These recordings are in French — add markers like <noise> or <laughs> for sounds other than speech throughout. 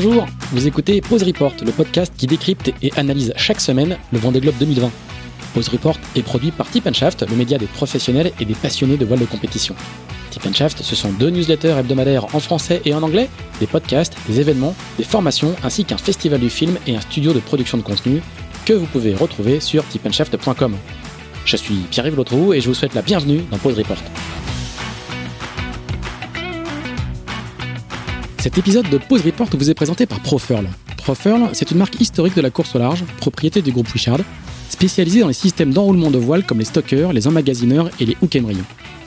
Bonjour, vous écoutez Pause Report, le podcast qui décrypte et analyse chaque semaine le Vendée Globe 2020. Pause Report est produit par Tip Shaft, le média des professionnels et des passionnés de voile de compétition. Tip Shaft, ce sont deux newsletters hebdomadaires en français et en anglais, des podcasts, des événements, des formations, ainsi qu'un festival du film et un studio de production de contenu que vous pouvez retrouver sur tipandshaft.com. Je suis Pierre-Yves Lotrou et je vous souhaite la bienvenue dans Pause Report. Cet épisode de Pause Report vous est présenté par Profurl. Profurl, c'est une marque historique de la course au large, propriété du groupe Richard, spécialisée dans les systèmes d'enroulement de voile comme les stockers, les emmagasineurs et les hook.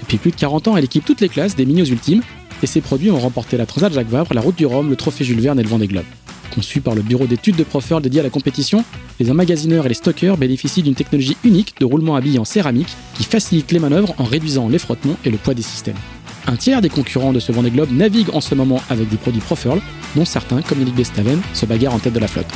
Depuis plus de 40 ans, elle équipe toutes les classes des minios ultimes, et ses produits ont remporté la Transat Jacques Vabre, la Route du Rhum, le Trophée Jules Verne et le Vendée Globe. Conçus par le bureau d'études de Profurl dédié à la compétition, les emmagasineurs et les stockers bénéficient d'une technologie unique de roulement à billes en céramique qui facilite les manœuvres en réduisant les frottements et le poids des systèmes. Un tiers des concurrents de ce Vendée Globe naviguent en ce moment avec des produits Profurl, dont certains, comme Yannick Bestaven, se bagarrent en tête de la flotte.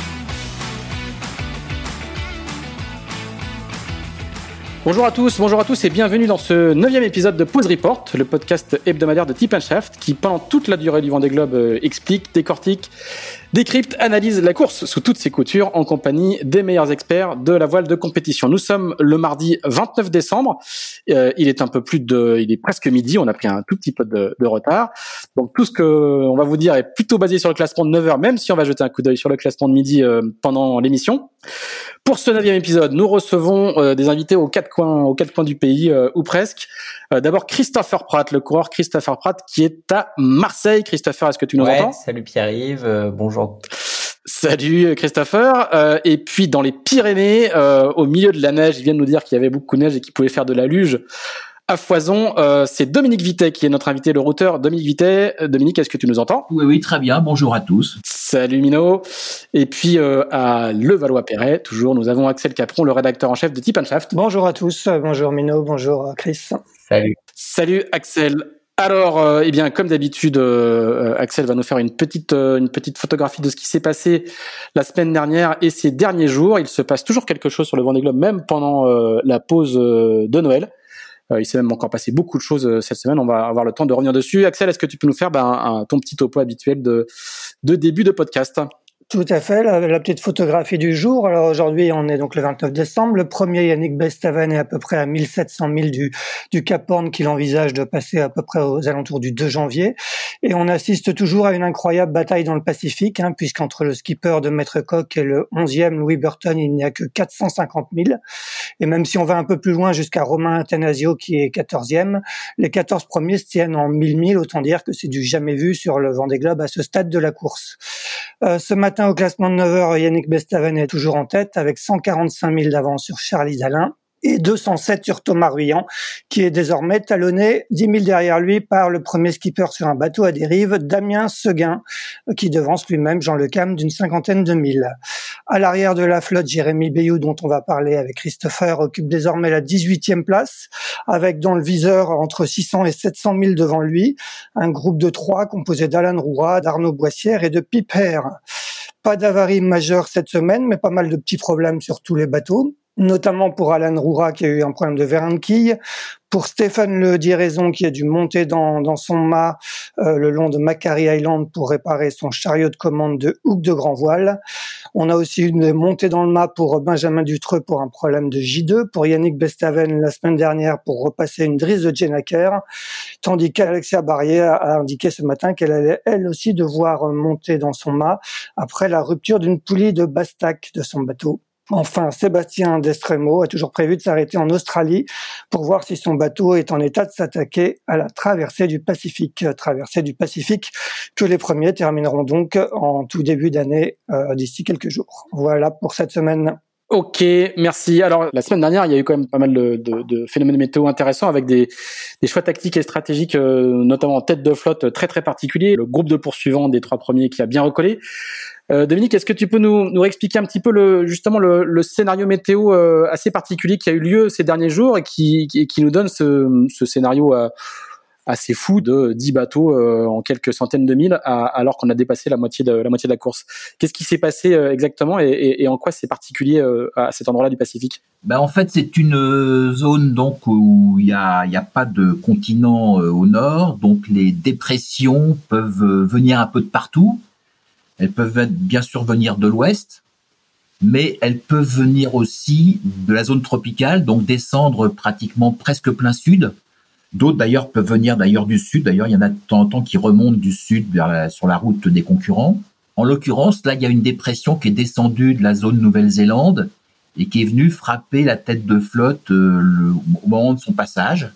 Bonjour à tous, bonjour à tous et bienvenue dans ce neuvième épisode de Pause Report, le podcast hebdomadaire de Tip Shaft qui, pendant toute la durée du Vendée Globe, euh, explique, décortique, décrypte, analyse la course sous toutes ses coutures en compagnie des meilleurs experts de la voile de compétition. Nous sommes le mardi 29 décembre. Euh, il est un peu plus de, il est presque midi. On a pris un tout petit peu de, de, retard. Donc tout ce que on va vous dire est plutôt basé sur le classement de 9 heures, même si on va jeter un coup d'œil sur le classement de midi euh, pendant l'émission. Pour ce neuvième épisode, nous recevons euh, des invités aux quatre coins, aux quatre coins du pays euh, ou presque. Euh, d'abord Christopher Pratt, le coureur Christopher Pratt, qui est à Marseille. Christopher, est-ce que tu nous ouais, entends? Salut Pierre-Yves, bonjour. Salut Christopher. et puis dans les Pyrénées, au milieu de la neige, il vient de nous dire qu'il y avait beaucoup de neige et qu'il pouvait faire de la luge à foison. Euh, c'est Dominique Vitet qui est notre invité, le routeur. Dominique Vitet. Euh, Dominique, est-ce que tu nous entends? Oui, oui, très bien. Bonjour à tous. Salut Mino. Et puis euh, à Levallois-Perret, toujours, nous avons Axel Capron, le rédacteur en chef de Tip Shaft. Bonjour à tous. Bonjour Mino. Bonjour Chris. Salut. Salut Axel. Alors, euh, eh bien, comme d'habitude, euh, Axel va nous faire une petite, euh, une petite photographie de ce qui s'est passé la semaine dernière et ces derniers jours. Il se passe toujours quelque chose sur le Vendée Globe, même pendant la pause de Noël. Il s'est même encore passé beaucoup de choses cette semaine. On va avoir le temps de revenir dessus. Axel, est-ce que tu peux nous faire ben, ton petit topo habituel de, de début de podcast? Tout à fait, la, petite photographie du jour. Alors aujourd'hui, on est donc le 29 décembre. Le premier Yannick Bestaven est à peu près à 1700 000 du, du Cap Horn qu'il envisage de passer à peu près aux alentours du 2 janvier. Et on assiste toujours à une incroyable bataille dans le Pacifique, hein, puisqu'entre le skipper de Maître Coq et le 11e Louis Burton, il n'y a que 450 000. Et même si on va un peu plus loin jusqu'à Romain Athanasio qui est 14e, les 14 premiers se tiennent en 1000 000, autant dire que c'est du jamais vu sur le Vendée Globe à ce stade de la course. Euh, ce matin, au classement de 9 heures, Yannick Bestaven est toujours en tête avec 145 000 d'avance sur Charlie Zalin et 207 sur Thomas Ruyant, qui est désormais talonné 10 000 derrière lui par le premier skipper sur un bateau à dérive, Damien Seguin, qui devance lui-même Jean Le Cam d'une cinquantaine de milles. À l'arrière de la flotte, Jérémy Bayou, dont on va parler avec Christopher, occupe désormais la 18e place, avec dans le viseur entre 600 et 700 000 devant lui, un groupe de trois composé d'Alan Roura, d'Arnaud Boissière et de Piper. Pas d'avarie majeure cette semaine, mais pas mal de petits problèmes sur tous les bateaux notamment pour Alan Roura qui a eu un problème de verre de quille, pour Stéphane Le Diraison qui a dû monter dans, dans son mât euh, le long de Macquarie Island pour réparer son chariot de commande de hook de grand voile. On a aussi une montée dans le mât pour Benjamin Dutreux pour un problème de J2, pour Yannick Bestaven la semaine dernière pour repasser une drise de Jenaker, tandis qu'Alexia Barrier a indiqué ce matin qu'elle allait elle aussi devoir monter dans son mât après la rupture d'une poulie de Bastac de son bateau. Enfin, Sébastien Destremo a toujours prévu de s'arrêter en Australie pour voir si son bateau est en état de s'attaquer à la traversée du Pacifique. Traversée du Pacifique que les premiers termineront donc en tout début d'année euh, d'ici quelques jours. Voilà pour cette semaine. Ok, merci. Alors la semaine dernière, il y a eu quand même pas mal de, phénomènes météo intéressants avec des, des choix tactiques et stratégiques, euh, notamment en tête de flotte très très particulier. Le groupe de poursuivants des trois premiers qui a bien recollé. Euh, Dominique, est-ce que tu peux nous, nous expliquer un petit peu le, justement le, scénario météo euh, assez particulier qui a eu lieu ces derniers jours et qui, qui, nous donne ce, ce scénario euh, assez fou de 10 bateaux en quelques centaines de milles alors qu'on a dépassé la moitié de la moitié de la course. Qu'est-ce qui s'est passé exactement et, en quoi c'est particulier à cet endroit-là du Pacifique? Ben en fait, c'est une zone donc où il y a, y a pas de continent au nord, donc les dépressions peuvent venir un peu de partout. Elles peuvent bien sûr venir de l'ouest, mais elles peuvent venir aussi de la zone tropicale, donc descendre pratiquement presque plein sud. D'autres d'ailleurs peuvent venir d'ailleurs du sud. D'ailleurs, il y en a de temps en temps qui remontent du sud sur la route des concurrents. En l'occurrence, là, il y a une dépression qui est descendue de la zone Nouvelle-Zélande et qui est venue frapper la tête de flotte euh, au moment de son passage.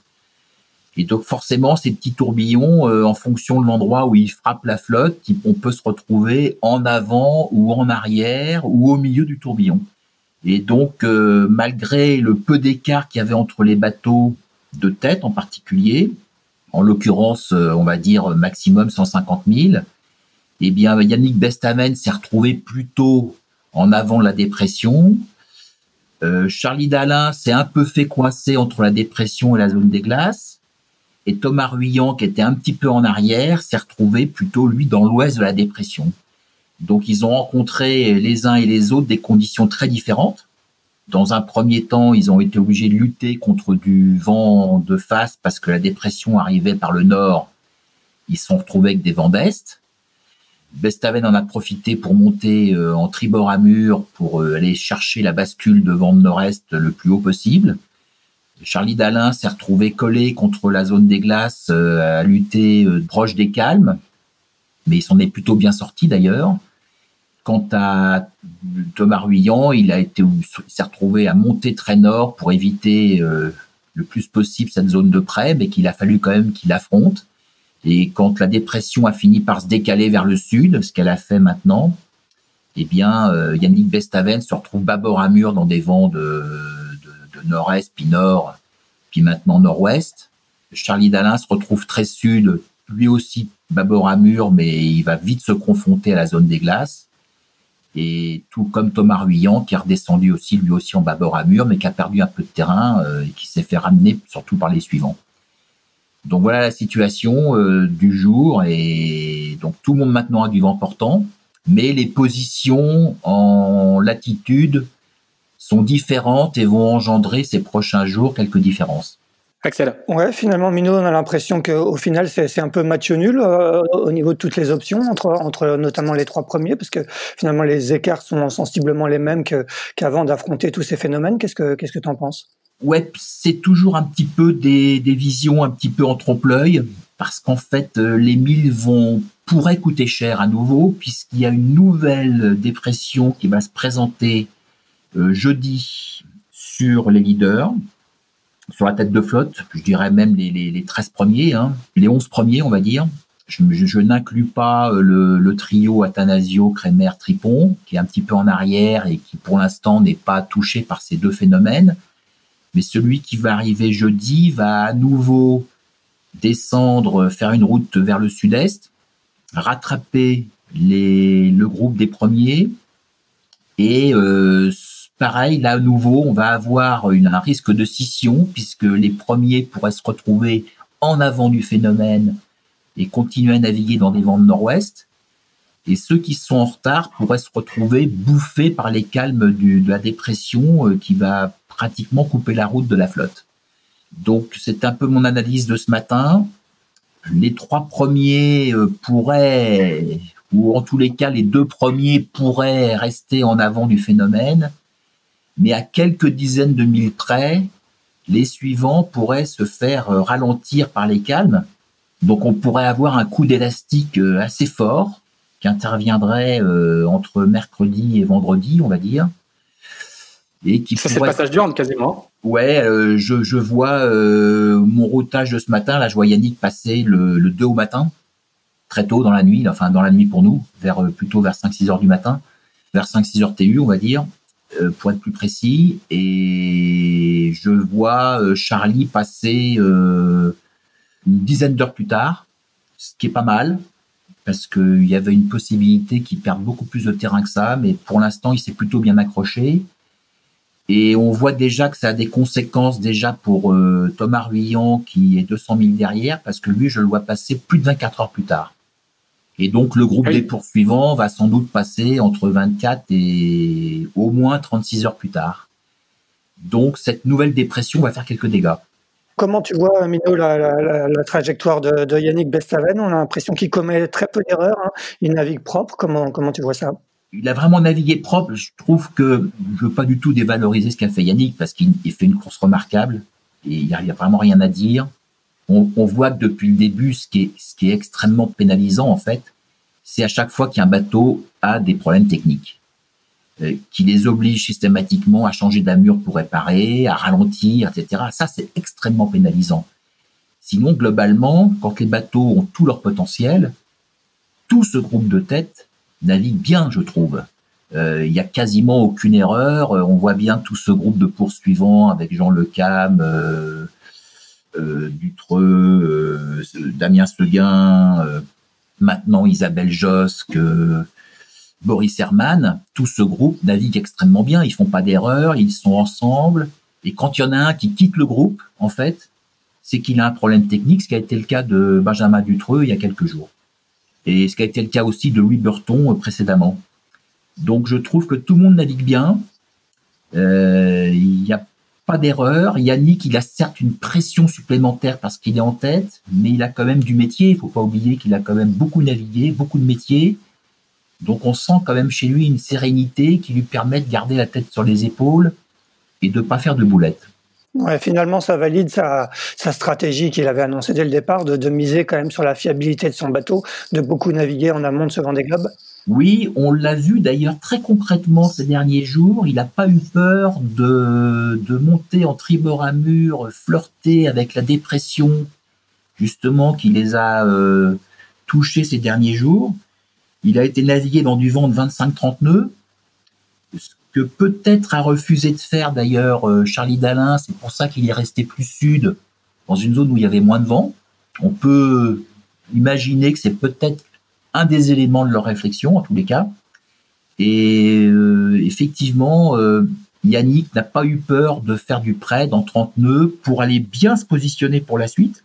Et donc forcément, ces petits tourbillons, euh, en fonction de l'endroit où ils frappent la flotte, on peut se retrouver en avant ou en arrière ou au milieu du tourbillon. Et donc, euh, malgré le peu d'écart qu'il y avait entre les bateaux de tête en particulier, en l'occurrence, euh, on va dire maximum 150 000, eh bien, Yannick Bestamen s'est retrouvé plutôt en avant de la dépression. Charlie Dalin s'est un peu fait coincer entre la dépression et la zone des glaces. Et Thomas Ruyant, qui était un petit peu en arrière, s'est retrouvé plutôt, lui, dans l'ouest de la dépression. Donc, ils ont rencontré les uns et les autres des conditions très différentes. Dans un premier temps, ils ont été obligés de lutter contre du vent de face parce que la dépression arrivait par le nord. Ils se sont retrouvés avec des vents d'est. Bestaven en a profité pour monter euh, en tribord à mur pour euh, aller chercher la bascule de vent de nord-est le plus haut possible. Charlie Dalin s'est retrouvé collé contre la zone des glaces, euh, à lutter euh, proche des calmes, mais il s'en est plutôt bien sorti d'ailleurs. Quant à Thomas Ruyant, il a été, s'est retrouvé à monter très nord pour éviter euh, le plus possible cette zone de près, mais qu'il a fallu quand même qu'il affronte. Et quand la dépression a fini par se décaler vers le sud, ce qu'elle a fait maintenant, eh bien, Yannick Bestaven se retrouve bâbord à mur dans des vents de nord-est, puis nord, puis maintenant nord-ouest. Charlie Dalin se retrouve très sud, lui aussi bâbord à mur, mais il va vite se confronter à la zone des glaces. Et tout comme Thomas Ruyant, qui est redescendu aussi, lui aussi en bâbord à mur, mais qui a perdu un peu de terrain euh, et qui s'est fait ramener surtout par les suivants. Donc voilà la situation euh, du jour. Et donc tout le monde maintenant a du vent portant, mais les positions en latitude sont différentes et vont engendrer ces prochains jours quelques différences. Axel. Ouais, finalement, Mino, on a l'impression qu'au final, c'est un peu match nul euh, au niveau de toutes les options, entre, entre notamment les trois premiers, parce que finalement, les écarts sont sensiblement les mêmes qu'avant d'affronter tous ces phénomènes. Qu'est-ce que qu'est-ce que tu en penses? Ouais, c'est toujours un petit peu des, des visions un petit peu en trompe-l'œil, parce qu'en fait, euh, les milles vont pourraient coûter cher à nouveau, puisqu'il y a une nouvelle dépression qui va se présenter euh, jeudi sur les leaders, sur la tête de flotte, je dirais même les, les, les 13 premiers, hein, les 11 premiers, on va dire. Je, n'inclus pas euh, le, trio Athanasio, Kremer, Tripon, qui est un petit peu en arrière et qui pour l'instant n'est pas touché par ces deux phénomènes. Mais celui qui va arriver jeudi va à nouveau descendre, faire une route vers le sud-est, rattraper le groupe des premiers et euh, Pareil, là, à nouveau, on va avoir un risque de scission puisque les premiers pourraient se retrouver en avant du phénomène et continuer à naviguer dans des vents de nord-ouest. Et ceux qui sont en retard pourraient se retrouver bouffés par les calmes de la dépression euh, qui va pratiquement couper la route de la flotte. Donc c'est un peu mon analyse de ce matin. Les trois premiers euh, pourraient, ou en tous les cas les deux premiers pourraient rester en avant du phénomène mais à quelques dizaines de milles près, les suivants pourraient se faire euh, ralentir par les calmes. Donc on pourrait avoir un coup d'élastique euh, assez fort qui interviendrait euh, entre mercredi et vendredi, on va dire. Et qui Ça, c'est le passage d'urne quasiment. Ouais, je, je, vois mon routage de ce matin. Là, je vois Yannick passer le, le 2 au matin, très tôt dans la nuit, enfin dans la nuit pour nous, vers plutôt vers 5-6 heures du matin, vers 5-6 heures TU, on va dire. Euh, pour être plus précis. Et je vois euh, Charlie passer euh, une dizaine d'heures plus tard, ce qui est pas mal, parce qu'il y avait une possibilité qu'il perde beaucoup plus de terrain que ça, mais pour l'instant, il s'est plutôt bien accroché. Et on voit déjà que ça a des conséquences déjà pour Thomas Ruyant qui est 200 000 derrière, parce que lui, je le vois passer plus de 24 heures plus tard. Et donc le groupe des poursuivants va sans doute passer entre 24 et au moins 36 heures plus tard. Donc cette nouvelle dépression va faire quelques dégâts. Comment tu vois, Mino, la, trajectoire de, Yannick Bestaven On a l'impression qu'il commet très peu d'erreurs. Hein. Il navigue propre. Comment, comment tu vois ça? Il a vraiment navigué propre. Je trouve que je veux pas du tout dévaloriser ce qu'a fait Yannick parce qu'il fait une course remarquable et il n'y a, vraiment rien à dire. On, voit que depuis le début, ce qui est, extrêmement pénalisant en fait, c'est à chaque fois qu'un bateau a des problèmes techniques, euh, qui les oblige systématiquement à changer d'amure pour réparer, à ralentir, etc. Ça, c'est extrêmement pénalisant. Sinon, globalement, quand les bateaux ont tout leur potentiel, tout ce groupe de tête navigue bien, je trouve. Euh, il y a quasiment aucune erreur. Euh, on voit bien tout ce groupe de poursuivants avec Jean Le Cam, euh, euh Dutreux, Damien Seguin, maintenant Isabelle Josque, Boris Herman. Tout ce groupe navigue extrêmement bien. Ils font pas d'erreur, ils sont ensemble. Et quand il y en a un qui quitte le groupe, en fait, c'est qu'il a un problème technique, ce qui a été le cas de Benjamin Dutreux il y a quelques jours et ce qui a été le cas aussi de Louis Burton euh, précédemment. Donc je trouve que tout le monde navigue bien. Euh, il n'y a pas d'erreur. Yannick, il a certes une pression supplémentaire parce qu'il est en tête, mais il a quand même du métier. Il faut pas oublier qu'il a quand même beaucoup navigué, beaucoup de métiers. Donc on sent quand même chez lui une sérénité qui lui permet de garder la tête sur les épaules et de pas faire de boulettes. Finalement, ça valide sa, sa stratégie qu'il avait annoncée dès le départ de, de, miser quand même sur la fiabilité de son bateau, de beaucoup naviguer en amont de ce Vendée Globe. Oui, on l'a vu d'ailleurs très concrètement ces derniers jours. Il n'a pas eu peur de, monter en tribord à mur, flirter avec la dépression, justement, qui les a euh, touchés ces derniers jours. Il a été navigué dans du vent de 25-30 nœuds que peut-être a refusé de faire d'ailleurs euh, Charlie Dalin. C'est pour ça qu'il est resté plus sud, dans une zone où il y avait moins de vent. On peut imaginer que c'est peut-être un des éléments de leur réflexion, en tous les cas. Et euh, effectivement, euh, Yannick n'a pas eu peur de faire du prêt dans 30 nœuds pour aller bien se positionner pour la suite.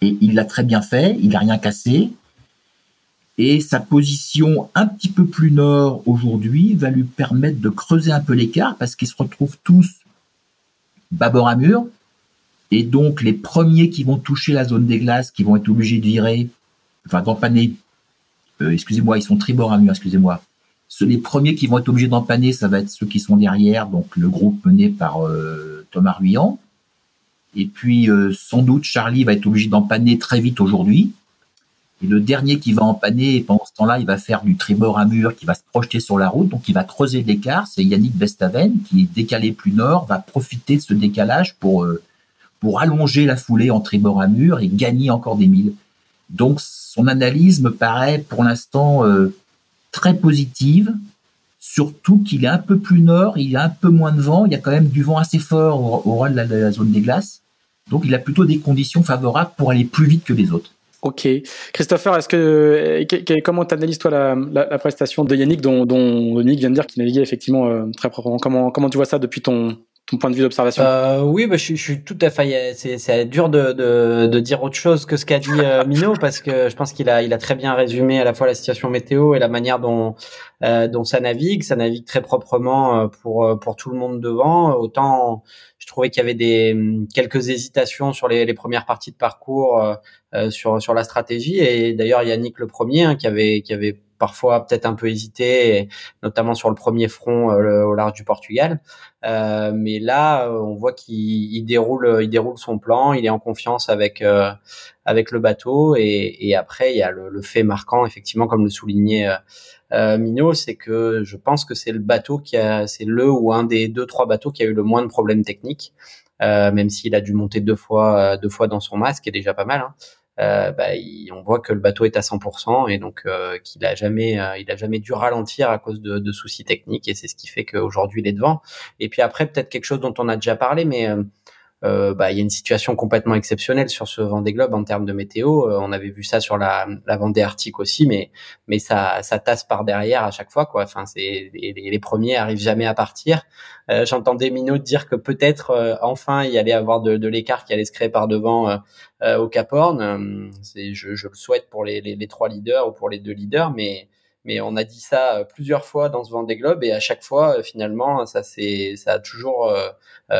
Et il l'a très bien fait, il n'a rien cassé. Et sa position un petit peu plus nord aujourd'hui va lui permettre de creuser un peu l'écart parce qu'ils se retrouvent tous bâbord à mur. Et donc, les premiers qui vont toucher la zone des glaces, qui vont être obligés de virer, enfin, d'empanner, euh, excusez-moi, ils sont tribord à mur, excusez-moi. Les premiers qui vont être obligés d'empanner, ça va être ceux qui sont derrière, donc le groupe mené par euh, Thomas Ruyant. Et puis, euh, sans doute, Charlie va être obligé d'empanner très vite aujourd'hui. Et le dernier qui va empanner, pendant ce temps-là, il va faire du tribord à mur, qui va se projeter sur la route, donc il va creuser l'écart. C'est Yannick Bestaven qui, décalé plus nord, va profiter de ce décalage pour pour allonger la foulée en tribord à mur et gagner encore des milles. Donc son analyse me paraît pour l'instant euh, très positive, surtout qu'il est un peu plus nord, il y a un peu moins de vent, il y a quand même du vent assez fort au, au de la zone des glaces. Donc il a plutôt des conditions favorables pour aller plus vite que les autres. Ok. Christopher, est-ce que, comment t'analyses toi la, prestation de Yannick, dont, Yannick vient de dire qu'il naviguait effectivement euh, très proprement. Comment tu vois ça depuis ton, ton point de vue d'observation? Euh, Oui, bah, je, je, suis tout à fait. C'est dur de, de, de, dire autre chose que ce qu'a dit euh, <laughs> Mino parce que je pense qu'il a, il a très bien résumé à la fois la situation météo et la manière dont, euh, dont ça navigue. Ça navigue très proprement euh, pour pour tout le monde devant. Autant je trouvais qu'il y avait des quelques hésitations sur les, les premières parties de parcours euh, sur sur la stratégie. Et d'ailleurs Yannick le premier hein, qui avait qui avait parfois peut-être un peu hésité, notamment sur le premier front euh, au large du Portugal. Euh, mais là, on voit qu'il déroule, il déroule son plan, il est en confiance avec euh, avec le bateau. Et, et, après, il y a le, le, fait marquant, effectivement, comme le soulignait euh, Mino, c'est que je pense que c'est le bateau qui a, c'est le ou un des deux trois bateaux qui a eu le moins de problèmes techniques. même s'il a dû monter deux fois, deux fois dans son masque, qui est déjà pas mal. Hein. Euh, bah, on voit que le bateau est à 100% et donc euh, qu'il a jamais, euh, il a jamais dû ralentir à cause de, de soucis techniques et c'est ce qui fait qu'aujourd'hui il est devant. Et puis après peut-être quelque chose dont on a déjà parlé, mais euh, bah, il y a une situation complètement exceptionnelle sur ce Vendée Globe en termes de météo. Euh, on avait vu ça sur la, la Vendée Arctique aussi, mais mais ça, ça tasse par derrière à chaque fois. Quoi. Enfin, c'est les, les premiers arrivent jamais à partir. Euh, J'entendais Minot dire que peut-être euh, enfin il y allait avoir de, de l'écart qui allait se créer par devant au Cap Horn. je, je, le souhaite pour les, les, les, trois leaders ou pour les deux leaders, mais mais on a dit ça plusieurs fois dans ce Vendée Globe et à chaque fois, finalement, ça c'est ça a toujours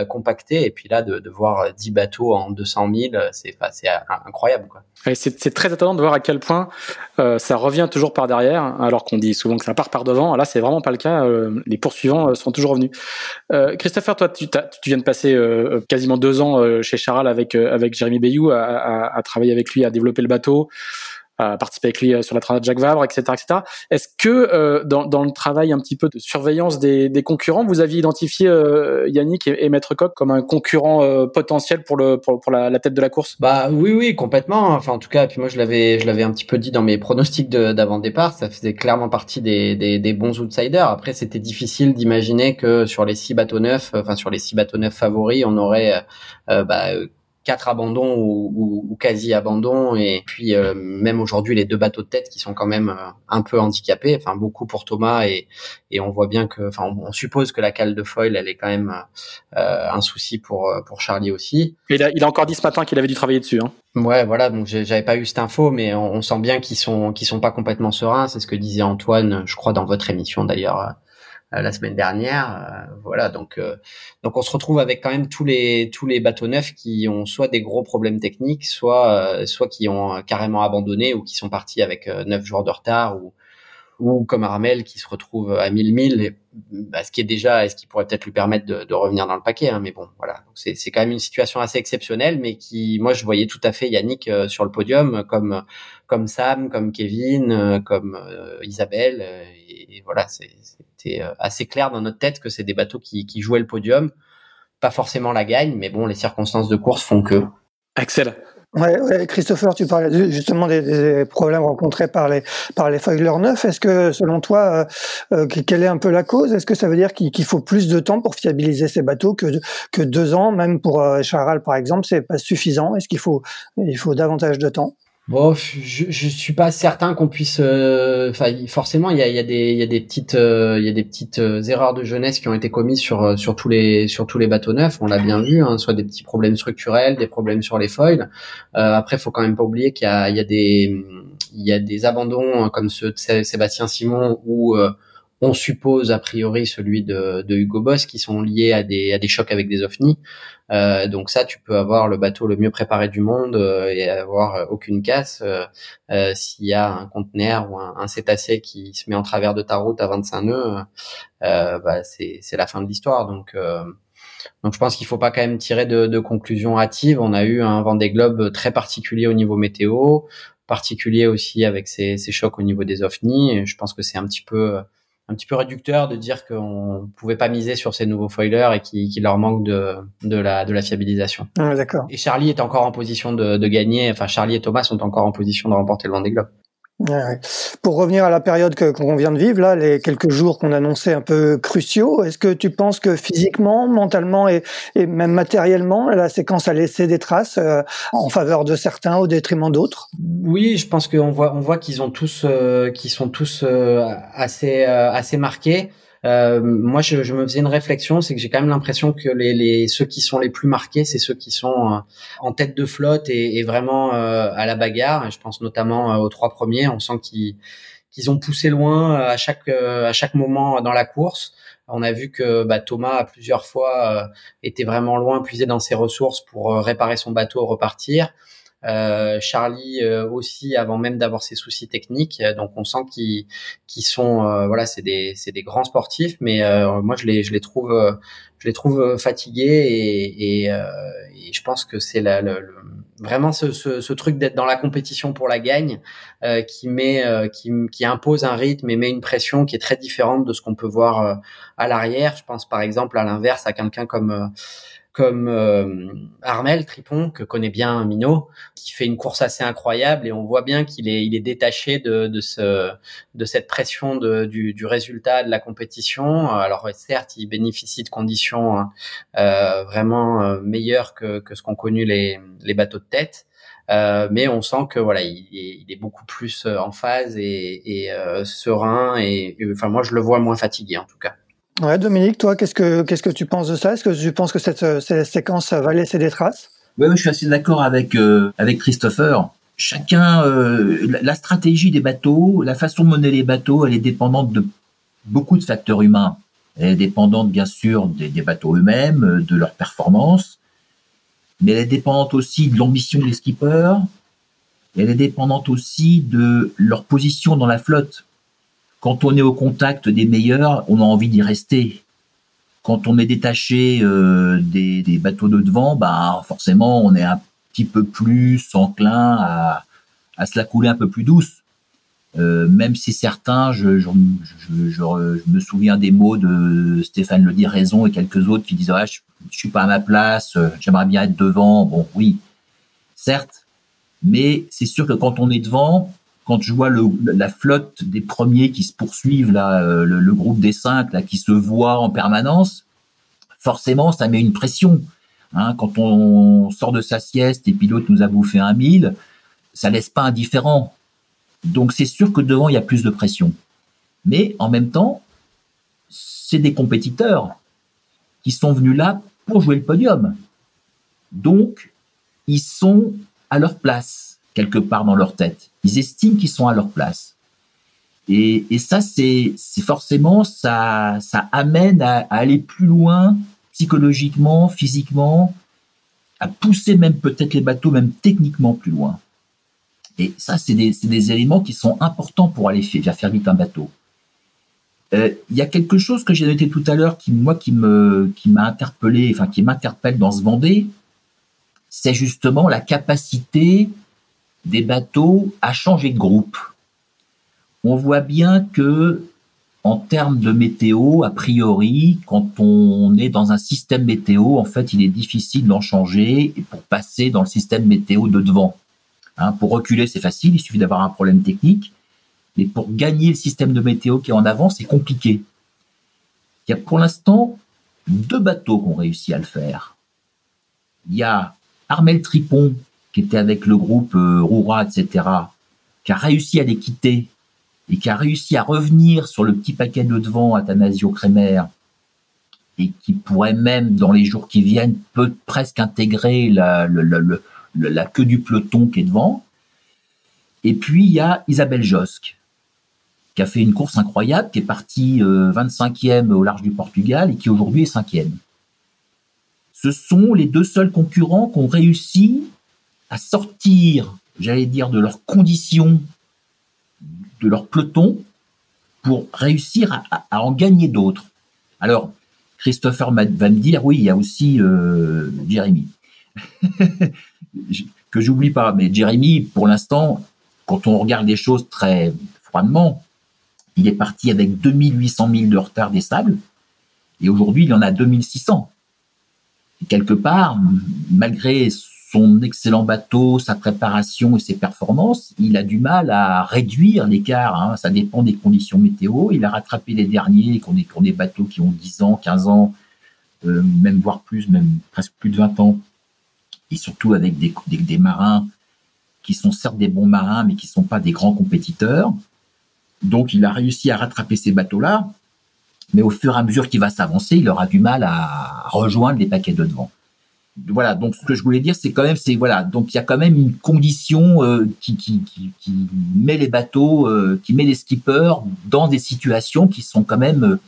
compacté. Et puis là, de, voir 10 bateaux en 200 000, c'est c'est incroyable. C'est très étonnant de voir à quel point ça revient toujours par derrière, alors qu'on dit souvent que ça part par devant. Là, c'est vraiment pas le cas. les poursuivants sont toujours revenus. Christopher, toi, tu, viens de passer quasiment deux ans chez Charal avec avec Jérémy Bayou à, travailler avec lui, à développer le bateau participer avec lui euh, sur la transat Jacques Vabre, etc., etc. Est-ce que euh, dans, dans, le travail un petit peu de surveillance des, des concurrents, vous aviez identifié euh, Yannick et, Maître Coq comme un concurrent euh, potentiel pour le pour, pour la, tête de la course? Bah oui, oui, complètement. Enfin, en tout cas, puis moi je l'avais je l'avais un petit peu dit dans mes pronostics d'avant départ, ça faisait clairement partie des, des, des bons outsiders. Après, c'était difficile d'imaginer que sur les six bateaux neufs, enfin sur les six bateaux neufs favoris, on aurait bah, quatre abandons ou, ou, quasi abandons. Et puis euh, même aujourd'hui les deux bateaux de tête qui sont quand même euh, un peu handicapés enfin beaucoup pour Thomas et, et on voit bien que enfin on, suppose que la cale de foil elle est quand même euh, un souci pour pour Charlie aussi. Il a, il a encore dit ce matin qu'il avait dû travailler dessus hein. ouais voilà donc j'avais pas eu cette info mais on, on sent bien qu'ils sont qu'ils sont pas complètement sereins. C'est ce que disait Antoine je crois dans votre émission d'ailleurs la semaine dernière. Euh, voilà, donc euh, donc on se retrouve avec quand même tous les tous les bateaux neufs qui ont soit des gros problèmes techniques, soit soit qui ont carrément abandonné ou qui sont partis avec neuf jours de retard ou ou comme Armel qui se retrouve à 1000 milles, bah, ce qui est déjà, ce qui pourrait peut-être lui permettre de, de, revenir dans le paquet. Hein, mais bon, voilà, c'est quand même une situation assez exceptionnelle, mais qui, moi, je voyais tout à fait Yannick sur le podium, comme comme Sam, comme Kevin, comme Isabelle, et, et voilà, c'était euh, assez clair dans notre tête que c'est des bateaux qui, qui jouaient le podium, pas forcément la gagne, mais bon, les circonstances de course font que. Excellent. Ouais, Christopher, tu parlais justement des, problèmes rencontrés par les par les foilers neufs. Est-ce que, selon toi, euh, euh quelle est un peu la cause? Est-ce que ça veut dire qu'il faut plus de temps pour fiabiliser ces bateaux que que deux ans, même pour euh, Charal par exemple, c'est pas suffisant. Est-ce qu'il faut il faut davantage de temps? Bon, je, je suis pas certain qu'on puisse. Euh, enfin, forcément, il y a, y a, des, y a des petites, euh, il y a des petites euh, erreurs de jeunesse qui ont été commises sur sur tous les sur tous les bateaux neufs. On l'a bien vu, hein, soit des petits problèmes structurels, des problèmes sur les foils. après, faut quand même pas oublier qu'il y a, y a des il y a des abandons comme ceux de Sébastien Simon où on suppose a priori celui de, de, Hugo Boss qui sont liés à des, à des chocs avec des ovnis. Euh, donc ça, tu peux avoir le bateau le mieux préparé du monde euh, et avoir aucune casse euh, s'il y a un conteneur ou un, cétacé qui se met en travers de ta route à 25 nœuds, bah c'est, la fin de l'histoire. Donc donc je pense qu'il faut pas quand même tirer de, de conclusions hâtives. On a eu un Vendée Globe très particulier au niveau météo, particulier aussi avec ces, chocs au niveau des ovnis. Je pense que c'est un petit peu un petit peu réducteur de dire qu'on pouvait pas miser sur ces nouveaux foilers et qu'il leur manque de, de, la, de la fiabilisation. Ah, d'accord. Et Charlie est encore en position de, de, gagner, enfin Charlie et Thomas sont encore en position de remporter le Vendée Globe. Pour revenir à la période que qu'on vient de vivre là, les quelques jours qu'on annonçait un peu cruciaux, est-ce que tu penses que physiquement, mentalement et, même matériellement, la séquence a laissé des traces euh, en faveur de certains au détriment d'autres? Oui, je pense qu'on voit on voit qu'ils ont tous euh, sont tous euh, assez assez marqués. Euh, moi, je, je, me faisais une réflexion, c'est que j'ai quand même l'impression que les, les, ceux qui sont les plus marqués, c'est ceux qui sont euh, en tête de flotte et, et vraiment euh, à la bagarre. Je pense notamment aux trois premiers. On sent qu'ils ont poussé loin à chaque à chaque moment dans la course. On a vu que bah, Thomas a plusieurs fois était vraiment loin, puisé dans ses ressources pour réparer son bateau, repartir. Euh, Charlie euh, aussi avant même d'avoir ses soucis techniques. Euh, donc on sent qu'ils qu'ils sont voilà c'est des c'est des grands sportifs, mais moi je les je les trouve je les trouve fatigués et, et, et je pense que c'est la, le, vraiment ce, ce, ce truc d'être dans la compétition pour la gagne qui met qui, qui impose un rythme et met une pression qui est très différente de ce qu'on peut voir à l'arrière. Je pense par exemple à l'inverse à quelqu'un comme comme euh, Armel Tripon que connaît bien Minot, qui fait une course assez incroyable et on voit bien qu'il est il est détaché de de ce de cette pression de, du, du résultat de la compétition. Alors certes, il bénéficie de conditions euh, vraiment euh, meilleures que que ce qu'ont connu les les bateaux de tête. Euh, mais on sent que voilà, il est, il est beaucoup plus euh, en phase et, et euh, serein et, enfin moi je le vois moins fatigué en tout cas. Ouais, Dominique, toi, qu'est-ce que qu'est-ce que tu penses de ça? Est-ce que tu penses que cette, cette séquence va laisser des traces? Oui, je suis assez d'accord avec euh, avec Christopher. chacun, la stratégie des bateaux, la façon de mener les bateaux, elle est dépendante de beaucoup de facteurs humains. Elle est dépendante bien sûr des, des bateaux eux-mêmes, de leur performance, mais elle est dépendante aussi de l'ambition des skippers, elle est dépendante aussi de leur position dans la flotte. Quand on est au contact des meilleurs, on a envie d'y rester. Quand on est détaché euh, des, bateaux de devant, bah forcément on est un petit peu plus enclin à, à se la couler un peu plus douce. Euh, même si certains, je, je, je, je, me souviens des mots de Stéphane Le Raison et quelques autres qui disent ah, je, suis pas à ma place, j'aimerais bien être devant. Bon, oui, certes, mais c'est sûr que quand on est devant, quand je vois la flotte des premiers qui se poursuivent, euh, le, groupe des cinq, qui se voit en permanence, forcément, ça met une pression. Hein, quand on sort de sa sieste et puis l'autre nous a bouffé un mille, ça laisse pas indifférent. Donc c'est sûr que devant, il y a plus de pression. Mais en même temps, c'est des compétiteurs qui sont venus là pour jouer le podium. Donc, ils sont à leur place, quelque part dans leur tête. Ils estiment qu'ils sont à leur place. Et, ça, c'est forcément, ça, amène à, aller plus loin psychologiquement, physiquement, à pousser même peut-être les bateaux, même techniquement plus loin. Et ça, c'est des, des, éléments qui sont importants pour aller faire, faire vite un bateau. Euh, il y a quelque chose que j'ai noté tout à l'heure qui moi qui me qui m'a interpellé, enfin qui m'interpelle dans ce Vendée, c'est justement la capacité des bateaux à changer de groupe. On voit bien que en termes de météo, a priori, quand on est dans un système météo, en fait, il est difficile d'en changer pour passer dans le système météo de devant. Hein, pour reculer, c'est facile, il suffit d'avoir un problème technique. Mais pour gagner le système de météo qui est en avant, c'est compliqué. Il y a pour l'instant deux bateaux qui ont réussi à le faire. Il y a Armel Tripon, qui était avec le groupe euh, Roura, etc., qui a réussi à les quitter et qui a réussi à revenir sur le petit paquet de devant, Athanasio Kremer, et qui pourrait même, dans les jours qui viennent, peut presque intégrer la, la queue du peloton qui est devant. Et puis, il y a Isabelle Josque, qui a fait une course incroyable, qui est partie 25e euh, au large du Portugal et qui aujourd'hui est 5e ce sont les deux seuls concurrents qui ont réussi à sortir, j'allais dire, de leurs conditions, de leur peloton, pour réussir à, en gagner d'autres. Alors, Christopher va me dire, oui, il y a aussi euh, Jérémy, <laughs> que j'oublie pas. Mais Jérémy, pour l'instant, quand on regarde les choses très froidement, il est parti avec 2800 000 de retard des sables, et aujourd'hui, il en a 2600 quelque part, malgré son excellent bateau, sa préparation et ses performances, il a du mal à réduire l'écart. Hein. Ça dépend des conditions météo. Il a rattrapé les derniers, qui ont des, bateaux qui ont 10 ans, 15 ans, euh, même voire plus, même presque plus de 20 ans. Et surtout avec des, des, marins qui sont certes des bons marins, mais qui ne sont pas des grands compétiteurs. Donc il a réussi à rattraper ces bateaux-là mais au fur et à mesure qu'il va s'avancer, il aura du mal à rejoindre les paquets de devant. Voilà, donc ce que je voulais dire, c'est quand même, c'est voilà, donc il y a quand même une condition euh, qui, qui, qui, qui, met les bateaux, euh, qui met les skippers dans des situations qui sont quand même, euh,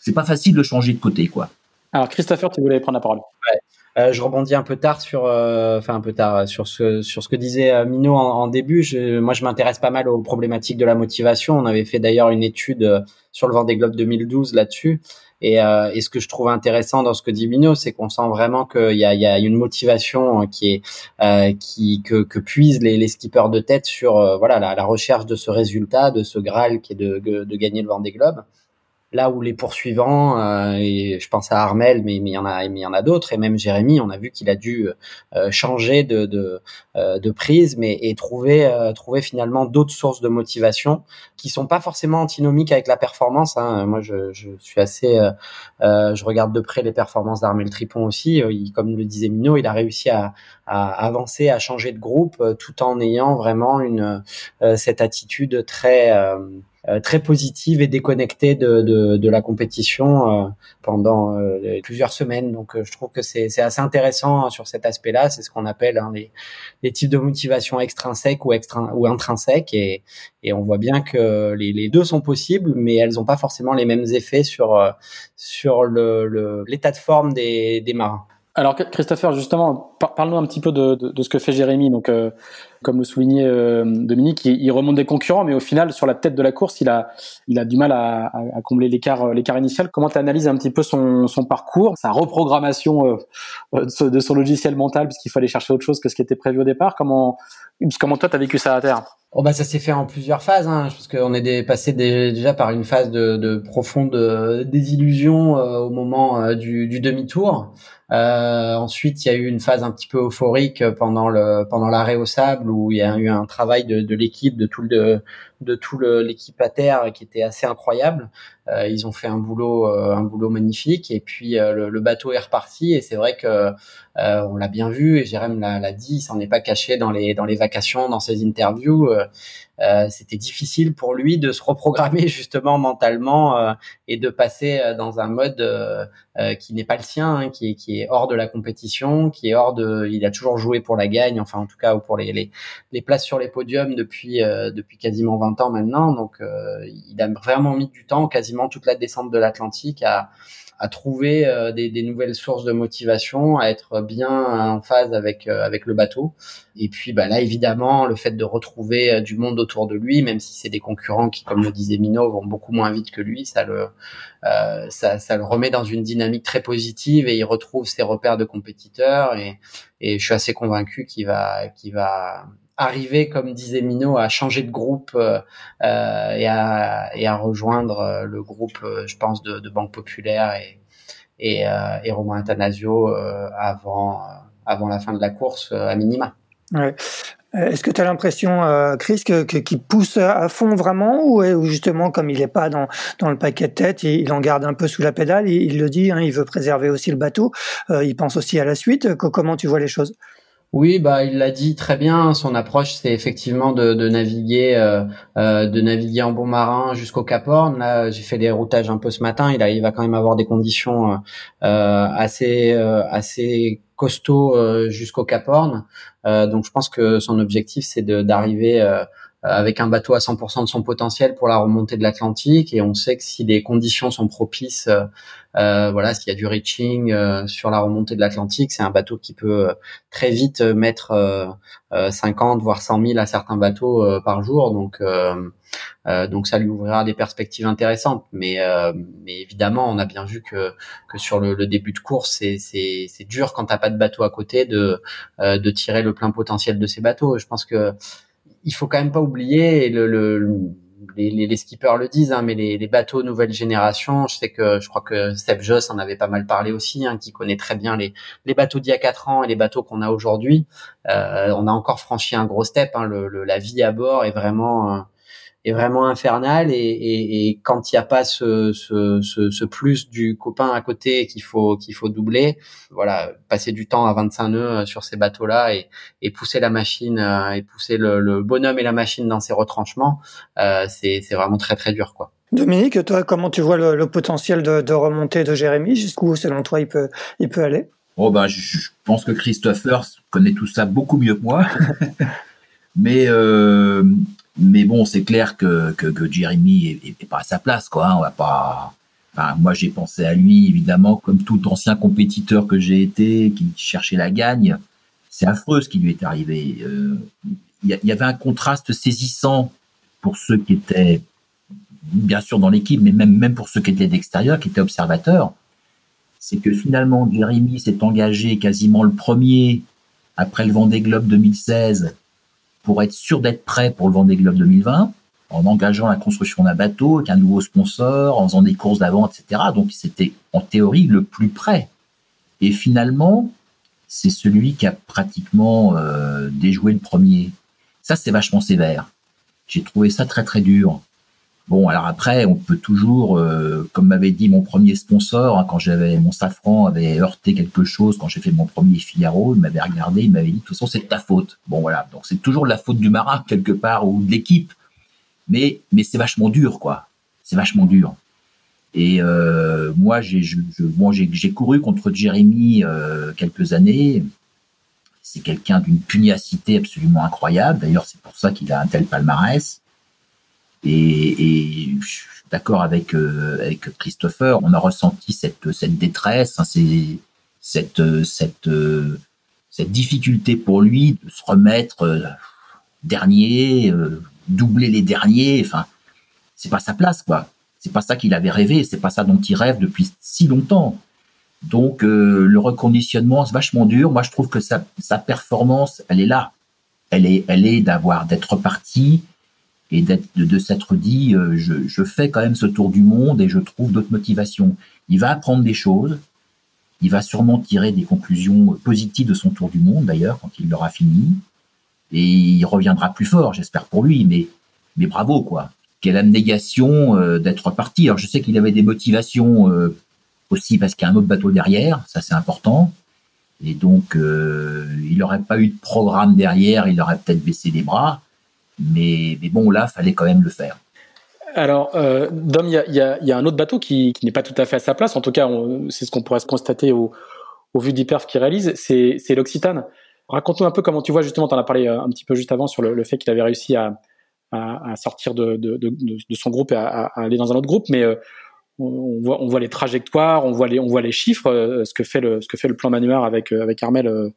c'est pas facile de changer de côté, quoi. Alors Christopher, tu voulais prendre la parole. Ouais. Euh, je rebondis un peu tard sur, euh, enfin un peu tard sur ce sur ce que disait euh, Mino en, début. Je, moi, je m'intéresse pas mal aux problématiques de la motivation. On avait fait d'ailleurs une étude sur le Vendée Globe 2012 là-dessus. Et, et, ce que je trouve intéressant dans ce que dit Mino, c'est qu'on sent vraiment qu'il y a, il y a une motivation qui est qui que, que puisent les, les skippers de tête sur voilà la, la, recherche de ce résultat, de ce graal qui est de, de gagner le Vendée Globe là où les poursuivants, euh, et je pense à Armel, mais, il y en a, y en a d'autres, et même Jérémy, on a vu qu'il a dû euh, changer de, de, euh, mais et trouver, trouver finalement d'autres sources de motivation qui sont pas forcément antinomiques avec la performance. Hein. Moi, je, je suis assez, je regarde de près les performances d'Armel Tripon aussi. Il, comme le disait Mino, il a réussi à, à avancer, à changer de groupe, tout en ayant vraiment une cette attitude très très positive et déconnectée de, de, de la compétition pendant plusieurs semaines. Donc je trouve que c'est assez intéressant sur cet aspect-là. C'est ce qu'on appelle hein, les, les, types de motivation extrinsèques ou, ou intrinsèques. Et, et on voit bien que les, les deux sont possibles, mais elles n'ont pas forcément les mêmes effets sur, sur l'état le, l'état de forme des, des marins. Alors Christopher, justement, parle-nous un petit peu de, de, de, ce que fait Jérémy. Donc, euh, comme le soulignait euh, Dominique, il, remonte des concurrents, mais au final, sur la tête de la course, il a, il a du mal à, combler l'écart, euh, l'écart initial. Comment tu analyses un petit peu son, parcours, sa reprogrammation de son logiciel mental, puisqu'il fallait chercher autre chose que ce qui était prévu au départ? Comment, comment toi, tu as vécu ça à terre? Oh bah ça s'est fait en plusieurs phases, hein, parce qu'on est passé déjà par une phase de, de profonde désillusion au moment du, demi-tour. Euh, ensuite, il y a eu une phase un petit peu euphorique pendant le pendant l'arrêt au sable où il y a eu un travail de, de l'équipe, de tout le de tout l'équipe à terre qui était assez incroyable. Euh, ils ont fait un boulot euh, un boulot magnifique et puis euh, le, le, bateau est reparti et c'est vrai que euh, on l'a bien vu et Jérém l'a dit, il s'en est pas caché dans les dans les vacations, dans ses interviews. Euh, c'était difficile pour lui de se reprogrammer <laughs> justement mentalement euh, et de passer euh, dans un mode qui n'est pas le sien, hein, qui, est, qui est hors de la compétition, qui est hors de. Il a toujours joué pour la gagne, enfin en tout cas ou pour les, les, les places sur les podiums depuis depuis quasiment 20 ans maintenant. Donc il a vraiment mis du temps, quasiment toute la descente de l'Atlantique à trouver euh, des, nouvelles sources de motivation, à être bien en phase avec euh, avec le bateau. Et puis bah là évidemment le fait de retrouver euh, du monde autour de lui, même si c'est des concurrents qui, comme le disait Mino, vont beaucoup moins vite que lui, ça le ça le remet dans une dynamique très positive et il retrouve ses repères de compétiteurs et, et je suis assez convaincu qu'il va qu'il va arriver, comme disait Mino, à changer de groupe euh, euh, et, à, rejoindre euh, le groupe, je pense, de, Banque Populaire et, Romain Athanasio avant, la fin de la course à minima. Est-ce que tu as l'impression, Chris, que, qu'il pousse à fond vraiment ou, justement, comme il n'est pas dans, le paquet de tête, il, en garde un peu sous la pédale, il, il le dit, hein, il veut préserver aussi le bateau, il pense aussi à la suite. Comment tu vois les choses? Oui, bah il l'a dit très bien. Son approche, c'est effectivement de, naviguer, euh, euh, de naviguer en bon marin jusqu'au Cap Horn. Là, j'ai fait des routages un peu ce matin. Il, a, il va quand même avoir des conditions euh, assez, assez costauds jusqu'au Cap Horn. donc, je pense que son objectif, c'est d'arriver avec un bateau à 100% de son potentiel pour la remontée de l'Atlantique. Et on sait que si les conditions sont propices euh, voilà, s'il y a du reaching euh, sur la remontée de l'Atlantique, c'est un bateau qui peut euh, très vite mettre 50 voire 100 000 à certains bateaux par jour. Donc donc ça lui ouvrira des perspectives intéressantes. Mais, mais évidemment, on a bien vu que, que sur le, le début de course, c'est dur quand t'as pas de bateau à côté de, de tirer le plein potentiel de ces bateaux. Je pense que il faut quand même pas oublier le, le les, skippers le disent, hein, mais les, bateaux nouvelle génération, je sais que je crois que Seb Joss en avait pas mal parlé aussi, hein, qui connaît très bien les, bateaux d'il y a quatre ans et les bateaux qu'on a aujourd'hui. Euh, on a encore franchi un gros step. Hein, la vie à bord est vraiment euh, est vraiment infernal et, et, et quand il n'y a pas ce, ce, ce, ce, plus du copain à côté qu'il faut qu'il faut doubler, voilà, passer du temps à 25 nœuds euh, sur ces bateaux-là et, et pousser la machine euh, et pousser le, le, bonhomme et la machine dans ses retranchements, euh, c'est vraiment très très dur quoi. Dominique, toi, comment tu vois le, le potentiel de, de remontée de Jérémy? Jusqu'où, selon toi, il peut, il peut aller? Oh ben, je pense que Christopher connaît tout ça beaucoup mieux que moi. <laughs> Mais euh, mais bon, c'est clair que, que, que Jeremy est, pas à sa place, quoi. Hein. On va pas. Enfin, moi, j'ai pensé à lui, évidemment, comme tout ancien compétiteur que j'ai été, qui cherchait la gagne. C'est affreux ce qui lui est arrivé. Euh, il y, avait un contraste saisissant pour ceux qui étaient, bien sûr, dans l'équipe, mais même, même pour ceux qui étaient d'extérieur, qui étaient observateurs. C'est que finalement, Jeremy s'est engagé quasiment le premier après le Vendée Globe 2016 pour être sûr d'être prêt pour le Vendée Globe 2020 en engageant la construction d'un bateau avec un nouveau sponsor, en faisant des courses d'avant, etc. Donc c'était en théorie le plus près. Et finalement, c'est celui qui a pratiquement euh, déjoué le premier. Ça, c'est vachement sévère. J'ai trouvé ça très très dur. Bon, alors après, on peut toujours, euh, comme m'avait dit mon premier sponsor, hein, quand j'avais mon safran avait heurté quelque chose, quand j'ai fait mon premier Figaro, il m'avait regardé, il m'avait dit, de toute façon, c'est ta faute. Bon, voilà. Donc, c'est toujours la faute du marin, quelque part, ou de l'équipe. Mais, mais c'est vachement dur, quoi. C'est vachement dur. Et euh, moi, j'ai couru contre Jérémy euh, quelques années. C'est quelqu'un d'une pugnacité absolument incroyable. D'ailleurs, c'est pour ça qu'il a un tel palmarès. Et, et je suis d'accord avec euh, avec Christopher. On a ressenti cette cette détresse, hein, cette cette cette difficulté pour lui de se remettre euh, dernier, euh, doubler les derniers. Enfin, c'est pas sa place, quoi. C'est pas ça qu'il avait rêvé. C'est pas ça dont il rêve depuis si longtemps. Donc euh, le reconditionnement, c'est vachement dur. Moi, je trouve que sa, sa performance, elle est là. Elle est, elle est d'avoir d'être parti et de, s'être dit, je, je fais quand même ce tour du monde et je trouve d'autres motivations. Il va apprendre des choses. Il va sûrement tirer des conclusions positives de son tour du monde, d'ailleurs, quand il l'aura fini. Et il reviendra plus fort, j'espère pour lui, mais, mais bravo, quoi. Quelle abnégation euh, d'être parti. Alors, je sais qu'il avait des motivations euh, aussi parce qu'il y a un autre bateau derrière, ça c'est important. Et donc, euh, il n'aurait pas eu de programme derrière, il aurait peut-être baissé les bras. Mais, bon, là, fallait quand même le faire. Alors, euh, Dom, il y a, un autre bateau qui, n'est pas tout à fait à sa place. En tout cas, c'est ce qu'on pourrait se constater au, vu du perf qu'il réalise. C'est l'Occitane. Raconte-nous un peu comment tu vois, justement, tu en as parlé euh, un petit peu juste avant sur le, fait qu'il avait réussi à, sortir de, son groupe et à, aller dans un autre groupe. Mais euh, on, voit, les trajectoires, on voit les, chiffres, ce, que fait le, plan manuel avec, avec Armel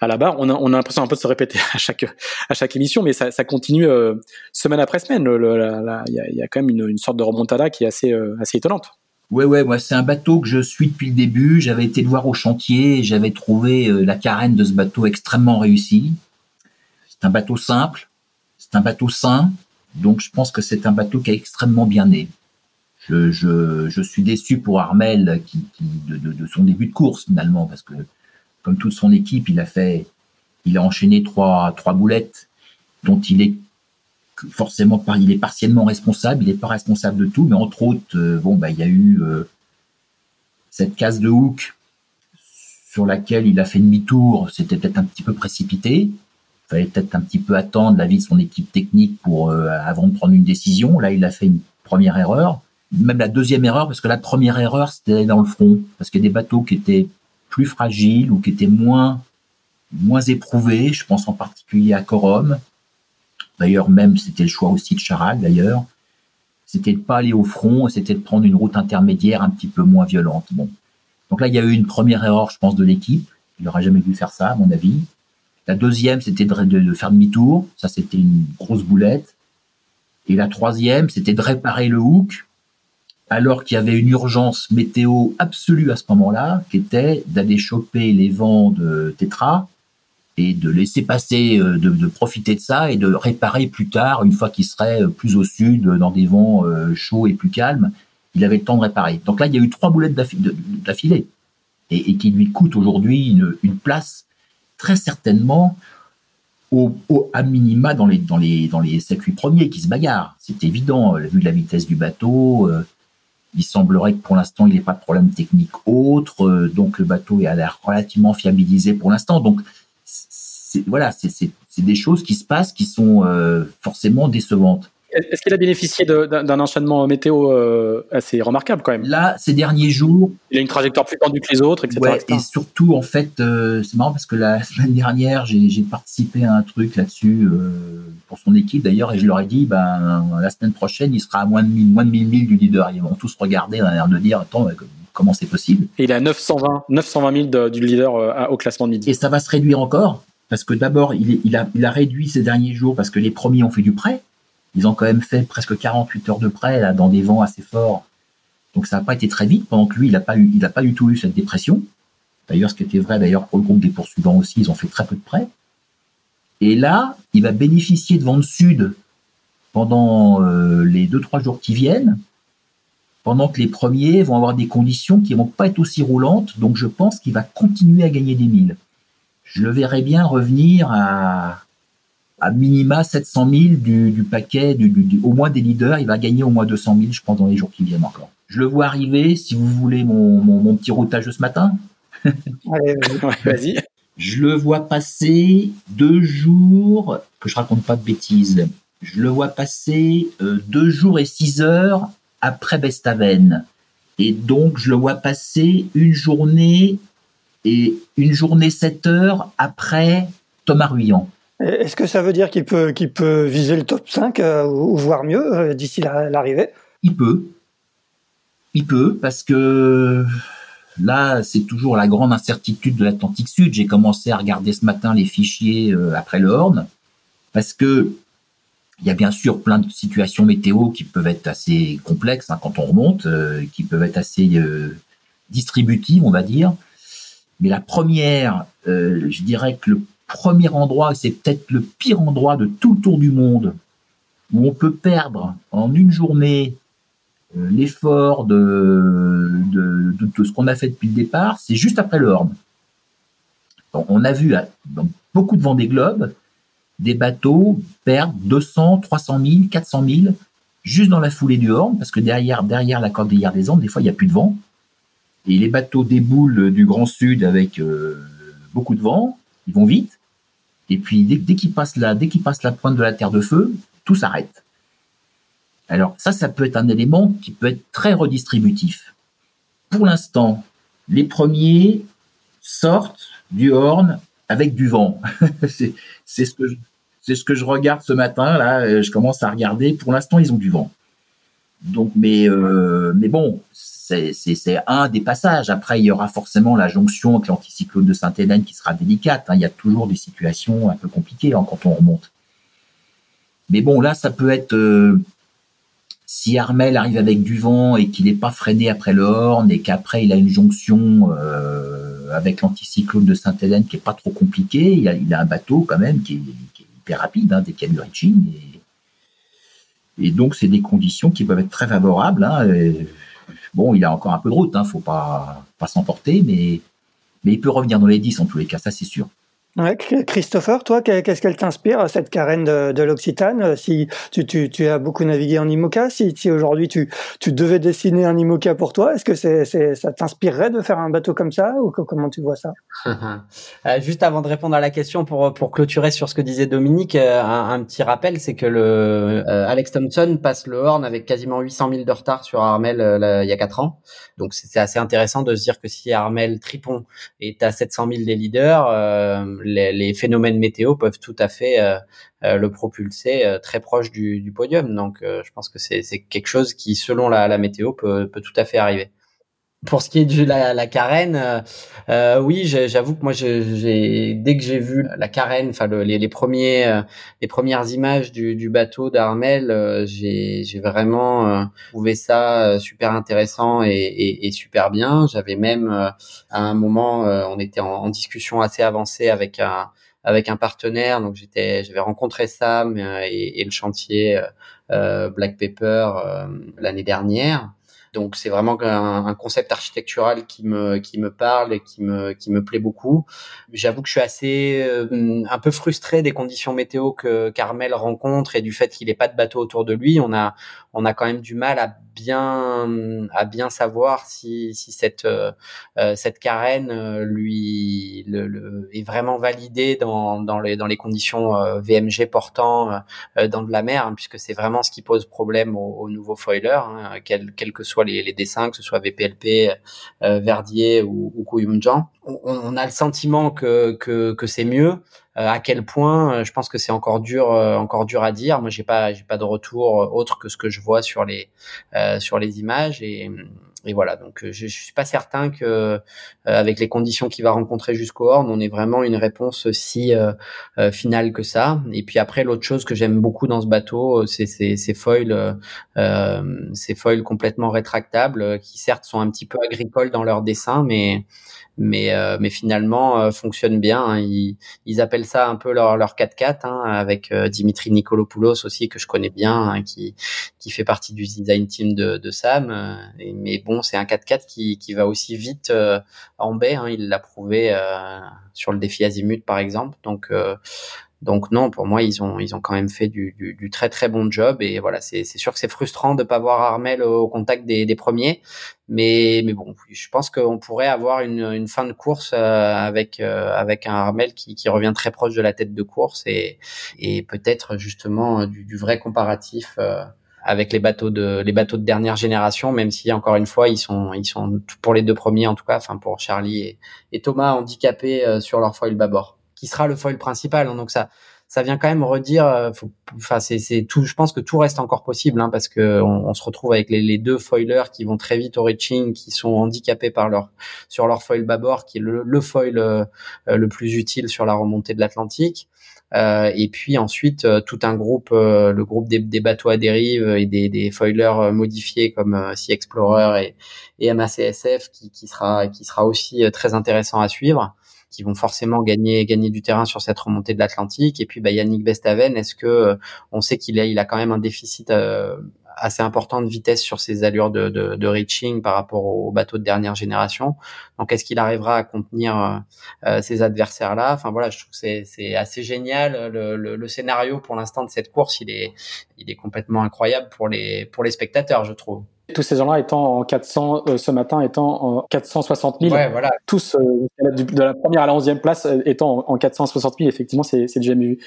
à la barre. On a, on a l'impression un peu de se répéter <laughs> à chaque, émission, mais ça, continue euh, semaine après semaine. Il y a, quand même une, sorte de remontada qui est assez, euh, assez étonnante. Ouais, ouais, moi c'est un bateau que je suis depuis le début. J'avais été le voir au chantier, j'avais trouvé euh, la carène de ce bateau extrêmement réussi. C'est un bateau simple, c'est un bateau sain, donc je pense que c'est un bateau qui est extrêmement bien né. Je, suis déçu pour Armel de, de, son début de course finalement, parce que comme toute son équipe, il a fait, il a enchaîné trois, trois boulettes dont il est forcément il est partiellement responsable. Il n'est pas responsable de tout, mais entre autres, euh, bon, bah, il y a eu euh, cette case de hook sur laquelle il a fait demi-tour. C'était peut-être un petit peu précipité. Il fallait peut-être un petit peu attendre l'avis de son équipe technique pour euh, avant de prendre une décision. Là, il a fait une première erreur, même la deuxième erreur, parce que la première erreur, c'était dans le front, parce qu'il y a des bateaux qui étaient plus fragiles ou qui étaient moins, moins éprouvés. Je pense en particulier à Corum. D'ailleurs, même, c'était le choix aussi de Charal, d'ailleurs. C'était de pas aller au front, c'était de prendre une route intermédiaire un petit peu moins violente. Bon. Donc là, il y a eu une première erreur, je pense, de l'équipe. Il n'aurait jamais dû faire ça, à mon avis. La deuxième, c'était de, de, faire demi-tour. Ça, c'était une grosse boulette. Et la troisième, c'était de réparer le hook alors qu'il y avait une urgence météo absolue à ce moment-là, qui était d'aller choper les vents de Tetra et de laisser passer, euh, de, profiter de ça et de réparer plus tard, une fois qu'il serait euh, plus au sud, dans des vents euh, chauds et plus calmes, il avait le temps de réparer. Donc là, il y a eu trois boulettes d'affilée et, qui lui coûtent aujourd'hui une, place très certainement au, à minima dans les dans les dans les circuits premiers qui se bagarrent. C'est évident vu la vitesse du bateau. Il semblerait que pour l'instant, il n'y ait pas de problème technique autre, euh, donc le bateau est à l'air relativement fiabilisé pour l'instant. Donc voilà, c'est des choses qui se passent qui sont euh, forcément décevantes. Est-ce qu'il a bénéficié d'un enchaînement météo euh, assez remarquable quand même? Là, ces derniers jours. Il a une trajectoire plus tendue que les autres, etc. Ouais, et surtout, en fait, euh, c'est marrant parce que la semaine dernière, j'ai participé à un truc là-dessus euh, pour son équipe d'ailleurs, et je leur ai dit, ben, la semaine prochaine, il sera à moins de 1000, moins de 1000 milles du leader. Ils vont tous regarder, on a l'air de dire, attends, comment c'est possible Et il a 920, 920 000 du leader au classement de midi. Et ça va se réduire encore parce que d'abord, il, il, a, il a réduit ces derniers jours parce que les premiers ont fait du prêt. Ils ont quand même fait presque 48 heures de près là, dans des vents assez forts. Donc ça n'a pas été très vite, pendant que lui, il n'a pas, eu, il pas du tout eu cette dépression. D'ailleurs, ce qui était vrai d'ailleurs pour le groupe des poursuivants aussi, ils ont fait très peu de prêts. Et là, il va bénéficier de vent de sud pendant euh, les deux trois jours qui viennent, pendant que les premiers vont avoir des conditions qui vont pas être aussi roulantes. Donc je pense qu'il va continuer à gagner des milles. Je le verrai bien revenir à à minima 700 000 du, du paquet, du, du, au moins des leaders. Il va gagner au moins 200 000, je pense, dans les jours qui viennent encore. Je le vois arriver, si vous voulez mon, mon, mon petit routage de ce matin. <laughs> Allez, vas-y. Je le vois passer deux jours, que je raconte pas de bêtises. je le vois passer euh, deux jours et six heures après Bestaven. Et donc, je le vois passer une journée et une journée sept heures après Thomas Ruyant. Est-ce que ça veut dire qu'il peut, peut viser le top 5 euh, ou, voire mieux euh, d'ici l'arrivée? Il peut. Il peut, parce que là, c'est toujours la grande incertitude de l'Atlantique Sud. J'ai commencé à regarder ce matin les fichiers après le Horn, parce que il y a bien sûr plein de situations météo qui peuvent être assez complexes hein, quand on remonte, euh, qui peuvent être assez euh, distributives, on va dire. Mais la première, euh, je dirais que le premier endroit, c'est peut-être le pire endroit de tout le tour du monde, où on peut perdre en une journée l'effort de, de, ce qu'on a fait depuis le départ, c'est juste après le Horn. On a vu dans beaucoup de Vendée Globe, des bateaux perdent 200, 300 000, 400 000 juste dans la foulée du Horn, parce que derrière, derrière la cordillère des Andes, des fois, il n'y a plus de vent. Et les bateaux déboulent du Grand Sud avec euh, beaucoup de vent, ils vont vite. Et puis, dès, qu'ils passent la, dès qu'ils passent la pointe de la Terre de Feu, tout s'arrête. Alors, ça, ça peut être un élément qui peut être très redistributif. Pour l'instant, les premiers sortent du Horn avec du vent. <laughs> c'est ce que je, ce que je regarde ce matin là. Euh, je commence à regarder. Pour l'instant, ils ont du vent. Donc, mais euh, mais bon, c'est un des passages. Après, il y aura forcément la jonction avec l'anticyclone de Sainte-Hélène qui sera délicate. Hein. Il y a toujours des situations un peu compliquées hein, quand on remonte. Mais bon, là, ça peut être euh, si Armel arrive avec du vent et qu'il n'est pas freiné après le Horn et qu'après il a une jonction euh, avec l'anticyclone de Sainte-Hélène qui est pas trop compliqué, il a, un bateau quand même qui est, hyper rapide hein, dès qu'il. Et, donc c'est des conditions qui peuvent être très favorables. Hein, bon, il a encore un peu de route, hein, faut pas pas s'emporter, mais mais il peut revenir dans les 10 en tous les cas, ça c'est sûr. Ouais, Christopher, toi, qu'est-ce qu'elle t'inspire, cette carène de, de l'Occitane Si tu, tu, tu, as beaucoup navigué en IMOCA, si, si aujourd'hui tu, tu devais dessiner un IMOCA pour toi, est-ce que c'est, c'est, ça t'inspirerait de faire un bateau comme ça ou comment tu vois ça? <laughs> Euh, Juste avant de répondre à la question, pour, pour clôturer sur ce que disait Dominique, euh, un, petit rappel, c'est que le euh, Alex Thompson passe le Horn avec quasiment 800 000 de retard sur Armel il y a 4 ans. Donc c'est assez intéressant de se dire que si Armel Tripon est à 700 000 des leaders, les, phénomènes météo peuvent tout à fait euh, euh, le propulser euh, très proche du, podium. Donc, je pense que c'est quelque chose qui, selon la, météo, peut, tout à fait arriver. Pour ce qui est de la, carène, oui, j'avoue que moi, dès que j'ai vu la carène, enfin les, premiers, les premières images du, bateau d'Armel, j'ai vraiment trouvé ça super intéressant et, super bien. J'avais même à un moment, on était en, discussion assez avancée avec un avec un partenaire. Donc j'étais, j'avais rencontré Sam et, le chantier Black Pepper l'année dernière. Donc c'est vraiment un, concept architectural qui me qui me parle et qui me qui me plaît beaucoup. J'avoue que je suis assez euh, un peu frustré des conditions météo que Carmel rencontre et du fait qu'il n'ait pas de bateau autour de lui. On a on a quand même du mal à bien à bien savoir si, si cette euh, euh, cette carène euh, lui le, est vraiment validée dans, dans les dans les conditions VMG portant dans de la mer hein, puisque c'est vraiment ce qui pose problème aux, aux nouveaux foilers hein, quels que soient les, les dessins que ce soit VPLP Verdier ou, ou On, on, a le sentiment que que, que c'est mieux. euh, à quel point, euh, je pense que c'est encore dur, euh, encore dur à dire. Moi, j'ai pas, j'ai pas de retour autre que ce que je vois sur les, sur les images et, et voilà. Donc, je, je suis pas certain que, avec les conditions qu'il va rencontrer jusqu'au Horn, on ait vraiment une réponse si finale que ça. Et puis après, l'autre chose que j'aime beaucoup dans ce bateau, c'est ces foils, ces foils complètement rétractables, qui certes sont un petit peu agricoles dans leur dessin, mais mais euh, mais finalement euh, fonctionne bien. Hein. Ils, ils, appellent ça un peu leur leur 4x4 hein, avec euh, Dimitri Nikolopoulos aussi que je connais bien, hein, qui qui fait partie du design team de, de Sam. mais bon, c'est un 4x4 qui qui va aussi vite en baie. Hein. il l'a prouvé sur le défi Azimut par exemple. Donc Donc non, pour moi, ils ont ils ont quand même fait du, du, du très très bon job et voilà, c'est sûr que c'est frustrant de pas voir Armel au contact des, des premiers, mais mais bon, je pense qu'on pourrait avoir une, une fin de course euh, avec euh, avec un Armel qui, qui revient très proche de la tête de course et et peut-être justement du, du vrai comparatif. Euh, avec les bateaux de les bateaux de dernière génération, même si encore une fois ils sont ils sont pour les deux premiers en tout cas, enfin pour Charlie et, et Thomas handicapés sur leur foil bâbord qui sera le foil principal. Hein. donc ça, ça vient quand même redire. Euh, enfin, c'est, tout. Je pense que tout reste encore possible hein, parce que on, se retrouve avec les, les, deux foilers qui vont très vite au reaching, qui sont handicapés par leur sur leur foil bâbord, qui est le, le foil euh, euh, le plus utile sur la remontée de l'Atlantique. Euh, et puis ensuite tout un groupe, le groupe des, des, bateaux à dérive et des, des foilers modifiés comme Sea Explorer et, et MACSF qui, qui sera qui sera aussi très intéressant à suivre qui vont forcément gagner gagner du terrain sur cette remontée de l'Atlantique. Et puis bah, Yannick Bestaven, est-ce que euh, on sait qu'il a il a quand même un déficit euh, assez important de vitesse sur ses allures de, de, de reaching par rapport aux bateaux de dernière génération. Donc, est-ce qu'il arrivera à contenir euh, ces adversaires-là? Enfin voilà, je trouve que c'est, c'est assez génial. Le, le, le scénario pour l'instant de cette course, il est, il est complètement incroyable pour les pour les spectateurs, je trouve. Tous ces gens-là étant en 400, euh, ce matin étant en 460 000. Ouais, voilà. Tous, euh, de la première à la 11e place euh, étant en, 460 000, effectivement, c'est, c'est jamais vu.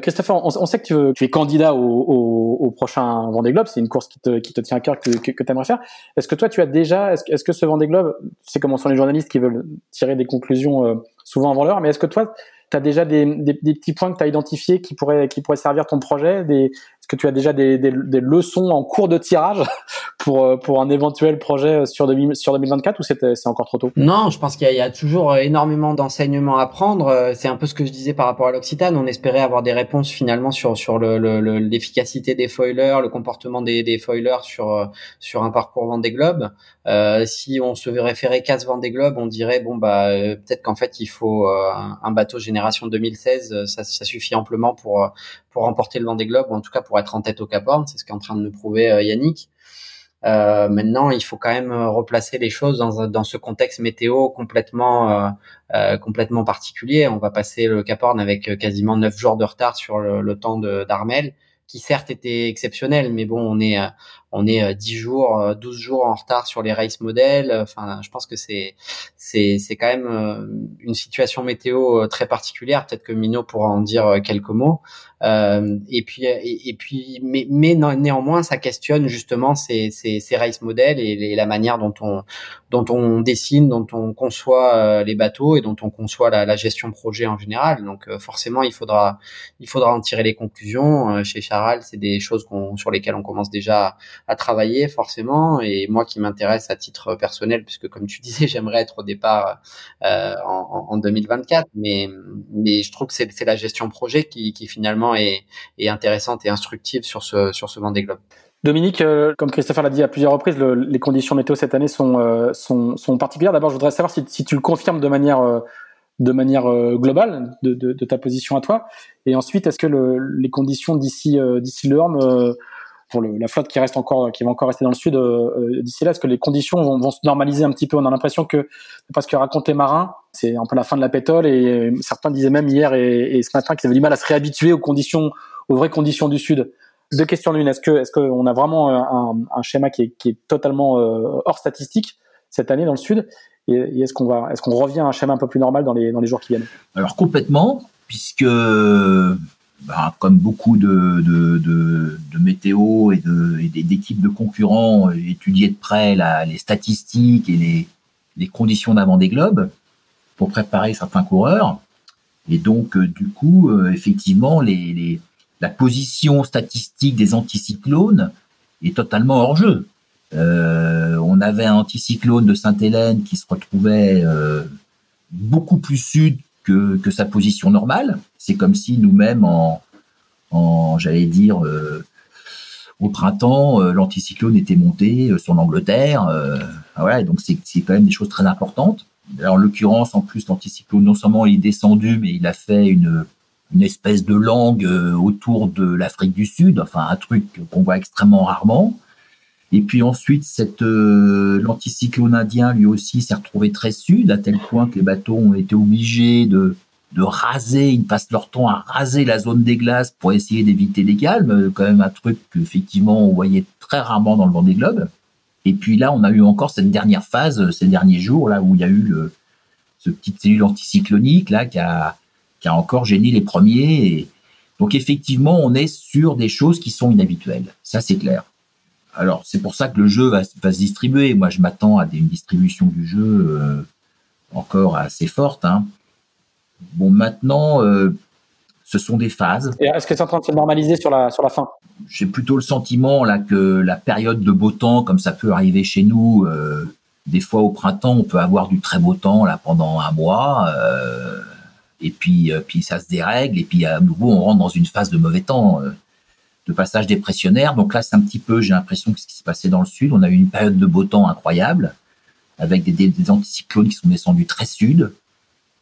Christopher, on, on, sait que tu, veux, tu es candidat au, au, au, prochain Vendée Globe. C'est une course qui te, qui te tient à cœur, que, que, que tu aimerais faire. Est-ce que toi, tu as déjà, est-ce, est-ce que ce Vendée Globe, c'est comment sont les journalistes qui veulent tirer des conclusions souvent avant l'heure, mais est-ce que toi, tu as déjà des, des, des, petits points que tu as identifiés qui pourraient, qui pourraient servir ton projet, des, est-ce que tu as déjà des, des, des, leçons en cours de tirage <laughs> pour, euh, pour un éventuel projet sur, sur 2024 ou c'est encore trop tôt? Non, je pense qu'il y, y, a toujours énormément d'enseignements à prendre. Euh, c'est un peu ce que je disais par rapport à l'Occitane. On espérait avoir des réponses finalement sur, sur l'efficacité le, le, des foilers, le comportement des, des foilers sur, euh, sur un parcours Vendée Globe. Euh, si on se référait qu'à ce Vendée Globe, on dirait bon bah peut-être qu'en fait il faut un, bateau génération 2016, ça, ça suffit amplement pour pour remporter le Vendée Globe ou en tout cas pour être en tête au Cap Horn. C'est ce qu'est en train de nous prouver euh, Yannick. Euh, maintenant, il faut quand même euh, replacer les choses dans, dans ce contexte météo complètement euh, complètement particulier. On va passer le Cap Horn avec quasiment 9 jours de retard sur le, le temps d'Armel, qui certes était exceptionnel, mais bon, on est on est 10 jours, 12 jours en retard sur les race modèles. Enfin, je pense que c'est c'est c'est quand même une situation météo très particulière. Peut-être que Mino pourra en dire quelques mots. Euh, et puis, et, puis, mais, mais néanmoins, ça questionne justement ces, ces, ces race modèles et, la manière dont on, dont on dessine, dont on conçoit euh, les bateaux et dont on conçoit la, la gestion projet en général. Donc, euh, forcément, il faudra, il faudra en tirer les conclusions. chez Charal, c'est des choses sur lesquelles on commence déjà à, travailler, forcément. Et moi, qui m'intéresse à titre personnel, puisque comme tu <laughs> disais, j'aimerais être au départ en, en, 2024, mais, mais je trouve que c'est la gestion projet qui, qui finalement est, intéressante et instructive sur ce, sur ce Vendée Globe. Dominique, euh, comme Christopher l'a dit à plusieurs reprises, les conditions météo cette année sont, euh, sont, sont, particulières. D'abord, je voudrais savoir si, tu le confirmes de manière, euh, de manière globale de, de, ta position à toi. Et ensuite, est-ce que le, les conditions d'ici d'ici le Horn, pour le, la flotte qui reste encore, qui va encore rester dans le sud d'ici là, est-ce que les conditions vont, vont, se normaliser un petit peu? On a l'impression que parce que racontent les marins, c'est un peu la fin de la pétole et certains disaient même hier et, et ce matin qu'ils avaient du mal à se réhabituer aux conditions, aux vraies conditions du sud. Deux questions l'une. Est-ce que, est-ce qu'on a vraiment un, un schéma qui est, qui est totalement euh, hors statistique cette année dans le sud Et, est-ce qu'on va, est-ce qu'on revient à un schéma un peu plus normal dans les, dans les jours qui viennent? Alors complètement, puisque bah, comme beaucoup de, de, météo et, d'équipes de concurrents étudiaient de près les statistiques et les, conditions d'avant des globes pour préparer certains coureurs. Et donc, euh, du coup, euh, effectivement, la position statistique des anticyclones est totalement hors jeu. Euh, on avait un anticyclone de Sainte-Hélène qui se retrouvait beaucoup plus sud que, sa position normale. C'est comme si nous-mêmes, en, j'allais dire, euh, au printemps, euh, l'anticyclone était monté sur l'Angleterre. voilà, donc c'est quand même des choses très importantes. En l'occurrence, en plus, l'anticyclone, non seulement il est descendu, mais il a fait une, espèce de langue euh, autour de l'Afrique du Sud, enfin un truc qu'on voit extrêmement rarement. Et puis ensuite, cette euh, l'anticyclone indien, lui aussi, s'est retrouvé très sud, à tel point que les bateaux ont été obligés de, de raser, ils passent leur temps à raser la zone des glaces pour essayer d'éviter les calmes, quand même un truc qu'effectivement on voyait très rarement dans le Vendée Globe. Et puis là, on a eu encore cette dernière phase, ces derniers jours, là où il y a eu le, ce petite cellule anticyclonique là qui a, qui a encore gêné les premiers. donc effectivement, on est sur des choses qui sont inhabituelles. Ça, c'est clair. Alors, c'est pour ça que le jeu va, va se distribuer. Moi, je m'attends à des, une distribution du jeu euh, encore assez forte. Hein. Bon, maintenant, euh, ce sont des phases. est-ce que c'est en train de se normaliser sur la, sur la fin? J'ai plutôt le sentiment là que la période de beau temps, comme ça peut arriver chez nous, euh, des fois au printemps, on peut avoir du très beau temps là pendant un mois. Et puis, puis ça se dérègle, et puis à nouveau on rentre dans une phase de mauvais temps, de passage dépressionnaire. Donc là, c'est un petit peu, j'ai l'impression que ce qui se passait dans le sud, on a eu une période de beau temps incroyable, avec des, des, anticyclones qui sont descendus très sud.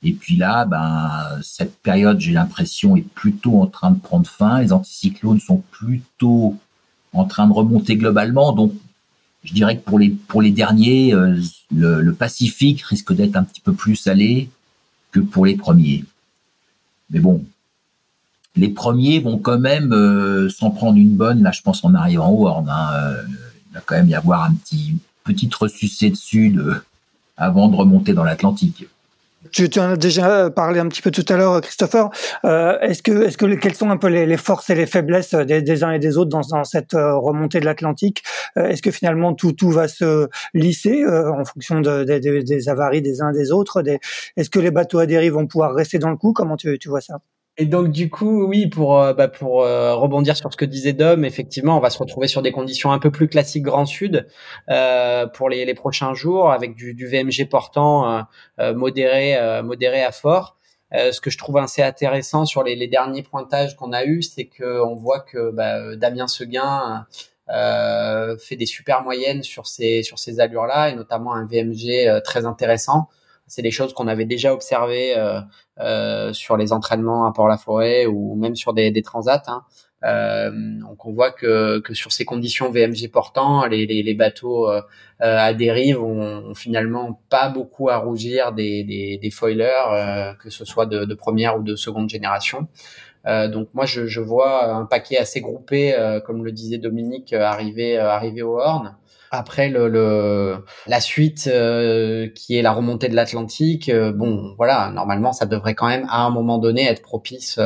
Et puis là, ben, cette période, j'ai l'impression, est plutôt en train de prendre fin. Les anticyclones sont plutôt en train de remonter globalement. Donc, je dirais que pour les, pour les derniers, euh, le, le, Pacifique risque d'être un petit peu plus salé que pour les premiers. Mais bon, les premiers vont quand même euh, s'en prendre une bonne. Là, je pense en arrivant au Horn. Hein, euh, il va quand même y avoir un petit petite ressucée dessus de, avant de remonter dans l'Atlantique. Tu, tu, en as déjà parlé un petit peu tout à l'heure, Christopher. Euh, est-ce que, est-ce que quelles sont un peu les, les forces et les faiblesses des, des, uns et des autres dans, dans cette euh, remontée de l'Atlantique? Euh, Est-ce que finalement tout, tout va se lisser euh, en fonction de, de, des avaries des uns des autres Est-ce que les bateaux à dérive vont pouvoir rester dans le coup? Comment tu, tu vois ça? Et donc du coup, oui, pour euh, bah, pour euh, rebondir sur ce que disait Dom, effectivement, on va se retrouver sur des conditions un peu plus classiques Grand Sud euh, pour les, les, prochains jours, avec du, du VMG portant euh, modéré modéré à fort. ce que je trouve assez intéressant sur les, les derniers pointages qu'on a eu, c'est que on voit que bah, Damien Seguin fait des super moyennes sur ces sur ces allures-là, et notamment un VMG très intéressant c'est des choses qu'on avait déjà observées euh, euh, sur les entraînements à Port-la-Forêt ou même sur des, transats. Hein. Euh, donc on voit que, sur ces conditions VMG portant, les, bateaux à dérive ont, finalement pas beaucoup à rougir des, foilers, que ce soit de, première ou de seconde génération. Donc moi je, vois un paquet assez groupé, comme le disait Dominique, arriver au Horn. Après le, le la suite euh, qui est la remontée de l'Atlantique, euh, bon voilà, normalement ça devrait quand même à un moment donné être propice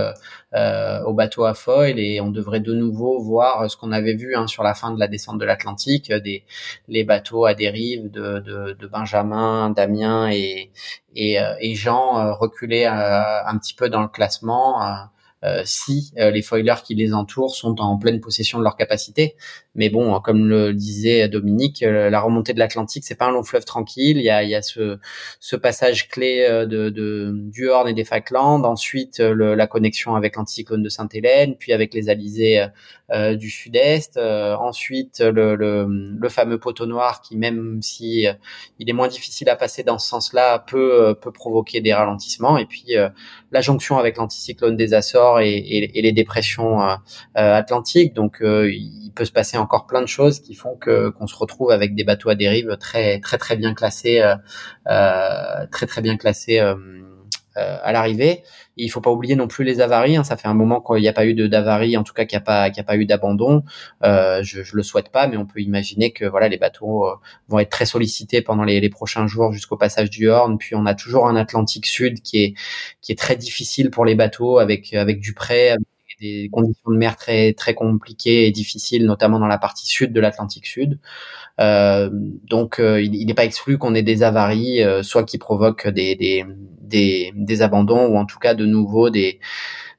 euh, au bateau à foil et on devrait de nouveau voir ce qu'on avait vu hein, sur la fin de la descente de l'Atlantique, des les bateaux à dérive de, de, de Benjamin, Damien et et, et Jean reculer un petit peu dans le classement. Euh, si euh, les foilers qui les entourent sont en pleine possession de leur capacité. Mais bon, comme le disait Dominique, euh, la remontée de l'Atlantique, c'est pas un long fleuve tranquille. Il y a, y a ce, ce passage clé de, de, du Horn et des Falklands, ensuite le, la connexion avec l'anticyclone de Sainte-Hélène, puis avec les alizés euh, du sud-est, ensuite le, le, le, fameux poteau noir qui, même si il est moins difficile à passer dans ce sens-là, peut, peut provoquer des ralentissements. Et puis la jonction avec l'anticyclone des Açores et, et, et les dépressions euh, euh atlantiques. Donc, euh, il peut se passer encore plein de choses qui font que qu'on se retrouve avec des bateaux à dérive très très très bien classés, très très bien classés à l'arrivée. Il faut pas oublier non plus les avaries. Hein. Ça fait un moment qu'il n'y a pas eu de d'avarie, en tout cas qu'il n'y a pas qu'il a pas eu d'abandon. Euh, je, je le souhaite pas, mais on peut imaginer que voilà les bateaux euh, vont être très sollicités pendant les, les prochains jours jusqu'au passage du Horn. Puis on a toujours un Atlantique Sud qui est qui est très difficile pour les bateaux avec avec du prêt. Des conditions de mer très très compliquées et difficiles, notamment dans la partie sud de l'Atlantique Sud. Euh, donc, euh, il n'est pas exclu qu'on ait des avaries, euh, soit qui provoquent des, des, des, des, abandons, ou en tout cas de nouveau des,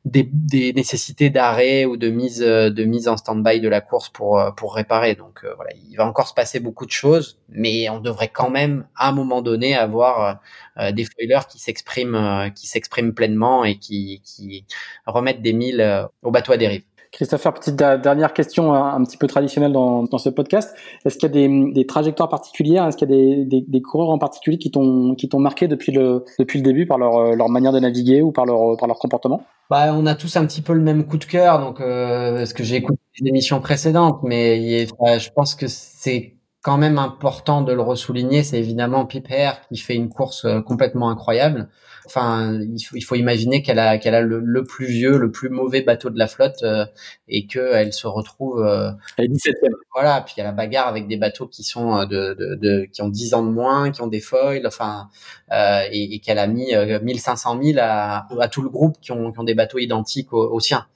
des, des nécessités d'arrêt ou de mise de mise en stand-by de la course pour pour réparer. Donc voilà, il va encore se passer beaucoup de choses, mais on devrait quand même à un moment donné avoir des foilers qui s'expriment qui s'expriment pleinement et qui qui remettent des milles au bateau à dérive. Christopher, petite dernière question un, petit peu traditionnelle dans, dans ce podcast. Est-ce qu'il y a des, des, trajectoires particulières? Est-ce qu'il y a des, des, des, coureurs en particulier qui t'ont qui t'ont marqué depuis le depuis le début par leur leur manière de naviguer ou par leur par leur comportement? Bah, on a tous un petit peu le même coup de cœur, donc euh, parce que j'ai écouté les émissions précédentes, mais je pense que c'est quand même important de le ressouligner. C'est évidemment Pip qui fait une course euh, complètement incroyable Enfin, il faut, imaginer qu'elle a, qu'elle a le, plus vieux, le plus mauvais bateau de la flotte euh, et qu'elle se retrouve. Euh, elle est 17e. Voilà, puis il y a la bagarre avec des bateaux qui sont euh, de, de, de, qui ont 10 ans de moins, qui ont des foils, enfin, euh, et, et qu'elle a mis 1500 000 à, à tout le groupe qui ont, qui ont des bateaux identiques aux, aux siens.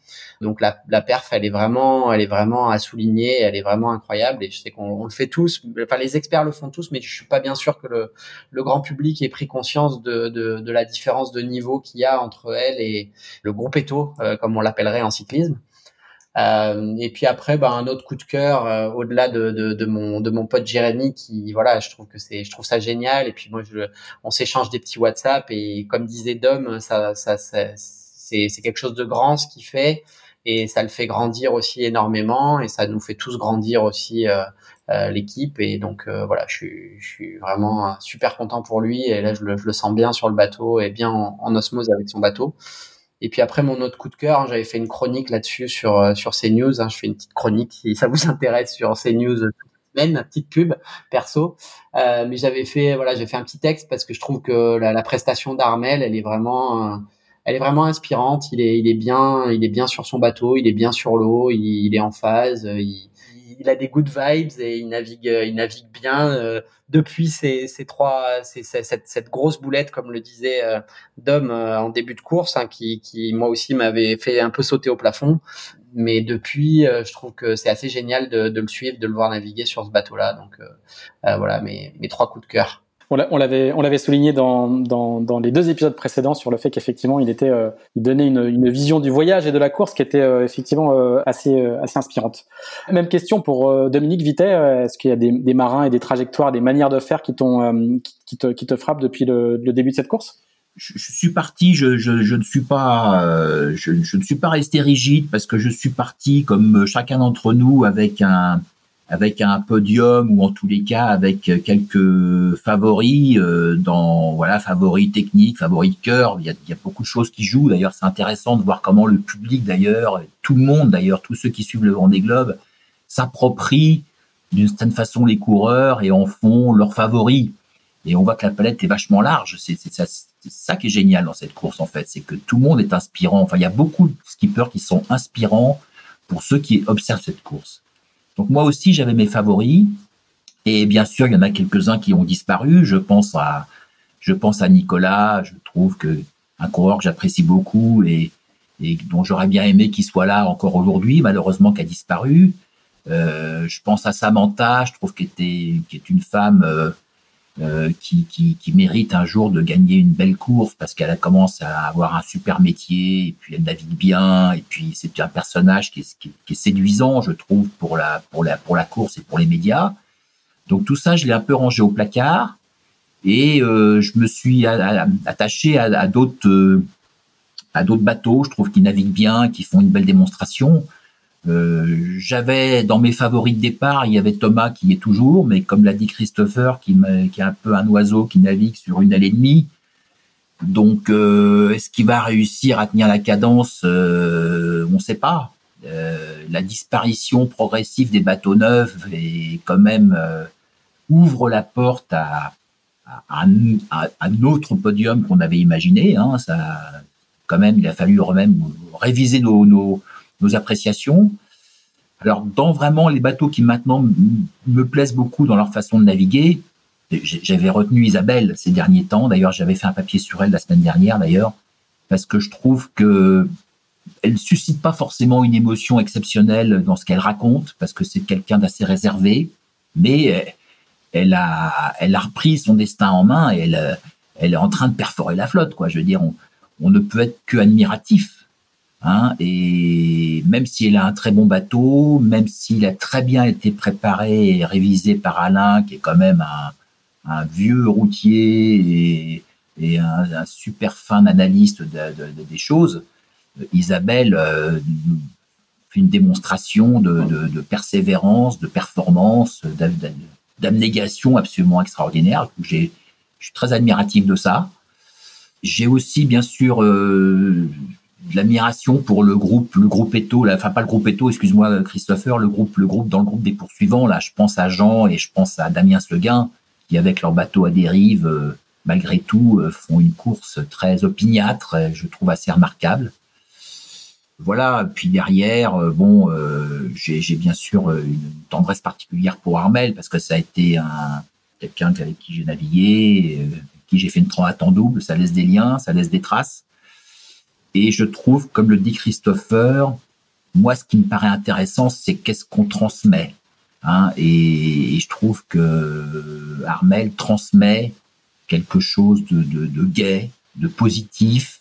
Donc la, la perf, elle est vraiment, elle est vraiment à souligner, elle est vraiment incroyable. Et je sais qu'on le fait tous. Enfin, les experts le font tous, mais je suis pas bien sûr que le, le grand public ait pris conscience de, de, de la différence de niveau qu'il y a entre elle et le groupe Eto, euh, comme on l'appellerait en cyclisme. Euh, et puis après, bah, un autre coup de cœur euh, au-delà de, de, de, mon de mon pote Jérémy qui voilà, je trouve que c'est je trouve ça génial. Et puis moi, je, on s'échange des petits WhatsApp et comme disait Dom, ça ça, ça c'est quelque chose de grand ce qu'il fait et ça le fait grandir aussi énormément et ça nous fait tous grandir aussi euh, euh, l'équipe et donc euh, voilà je suis, je suis vraiment super content pour lui et là je le, je le sens bien sur le bateau et bien en, osmose avec son bateau et puis après mon autre coup de cœur hein, j'avais fait une chronique là-dessus sur sur CNews hein, je fais une petite chronique si ça vous <laughs> intéresse sur CNews semaine, une petite pub perso. Mais j'avais fait, voilà, j'ai fait un petit texte parce que je trouve que la prestation d'Armel, elle est vraiment, elle est vraiment inspirante. Il est, il est bien, il est bien sur son bateau, il est bien sur l'eau, il, est en phase, il, il, a des good vibes et il navigue, il navigue bien euh, depuis ces, ces trois, ces, cette, cette, grosse boulette, comme le disait euh, Dom euh, en début de course, hein, qui, qui moi aussi m'avait fait un peu sauter au plafond. Mais depuis, je trouve que c'est assez génial de, de, le suivre, de le voir naviguer sur ce bateau-là. Donc voilà mes, mes trois coups de cœur on l'avait on l'avait souligné dans, dans, les deux épisodes précédents sur le fait qu'effectivement il était euh, il donnait une, une, vision du voyage et de la course qui était euh, effectivement euh, assez assez inspirante. Même question pour Dominique Vitet, est-ce qu'il y a des, marins et des trajectoires, des manières de faire qui qui, te, qui te frappent depuis le, début de cette course? Je, suis parti, je, je, je ne suis pas, je, ne suis pas resté rigide parce que je suis parti comme chacun d'entre nous avec un, avec un podium ou en tous les cas avec quelques favoris euh, dans voilà favoris techniques, favoris de cœur. Il y a, il y a beaucoup de choses qui jouent. D'ailleurs, c'est intéressant de voir comment le public d'ailleurs, tout le monde d'ailleurs, tous ceux qui suivent le Vendée Globe s'approprient d'une certaine façon les coureurs et en font leurs favoris. Et on voit que la palette est vachement large. C'est ça, ça qui est génial dans cette course en fait, c'est que tout le monde est inspirant. Enfin, il y a beaucoup de skippers qui sont inspirants pour ceux qui observent cette course. Donc moi aussi, j'avais mes favoris. Et bien sûr, il y en a quelques-uns qui ont disparu. Je pense à, je pense à Nicolas. Je trouve que un coureur que j'apprécie beaucoup et, et dont j'aurais bien aimé qu'il soit là encore aujourd'hui, malheureusement qui a disparu. Euh, je pense à Samantha. Je trouve qu'elle était, est une femme euh, euh, qui, qui, qui, mérite un jour de gagner une belle course parce qu'elle commence à avoir un super métier et puis elle navigue bien et puis c'est un personnage qui est, qui, séduisant je trouve pour la pour la pour la course et pour les médias. Donc tout ça je l'ai un peu rangé au placard et euh, je me suis attaché à, d'autres euh, à d'autres bateaux je trouve qu'ils naviguent bien qui font une belle démonstration euh, j'avais dans mes favoris de départ, il y avait Thomas qui est toujours, mais comme l'a dit Christopher, qui, qui, est un peu un oiseau qui navigue sur une aile et demie. Donc, euh, est-ce qu'il va réussir à tenir la cadence? Euh, On ne sait pas. la disparition progressive des bateaux neufs et quand même ouvre la porte à, à, un autre podium qu'on avait imaginé. Hein. Ça, quand même, il a fallu même réviser nos, nos nos appréciations. Alors, dans vraiment les bateaux qui maintenant me plaisent beaucoup dans leur façon de naviguer, j'avais retenu Isabelle ces derniers temps. D'ailleurs, j'avais fait un papier sur elle la semaine dernière, d'ailleurs, parce que je trouve que elle suscite pas forcément une émotion exceptionnelle dans ce qu'elle raconte, parce que c'est quelqu'un d'assez réservé, mais elle a, elle a repris son destin en main et elle, est en train de perforer la flotte, quoi. Je veux dire, on, on ne peut être que admiratif Hein, et même si elle a un très bon bateau, même s'il a très bien été préparé et révisé par Alain, qui est quand même un, vieux routier et, un, super fin analyste des choses, Isabelle euh, fait une démonstration de, persévérance, de performance, d'abnégation absolument extraordinaire. je suis très admiratif de ça. J'ai aussi, bien sûr, euh, de l'admiration pour le groupe, le groupe Eto, enfin pas le groupe Eto, excuse-moi Christopher, le groupe, le groupe dans le groupe des poursuivants. Là, je pense à Jean et je pense à Damien Seguin qui avec leur bateau à dérive euh, malgré tout, font une course très opiniâtre, je trouve assez remarquable. Voilà, puis derrière, bon, j'ai bien sûr une tendresse particulière pour Armel parce que ça a été un quelqu'un avec qui j'ai navigué, qui j'ai fait une transat en double, ça laisse des liens, ça laisse des traces. Et je trouve, comme le dit Christopher, moi, ce qui me paraît intéressant, c'est qu'est-ce qu'on transmet. Hein, et, je trouve que Armel transmet quelque chose de, de, de gai, de positif,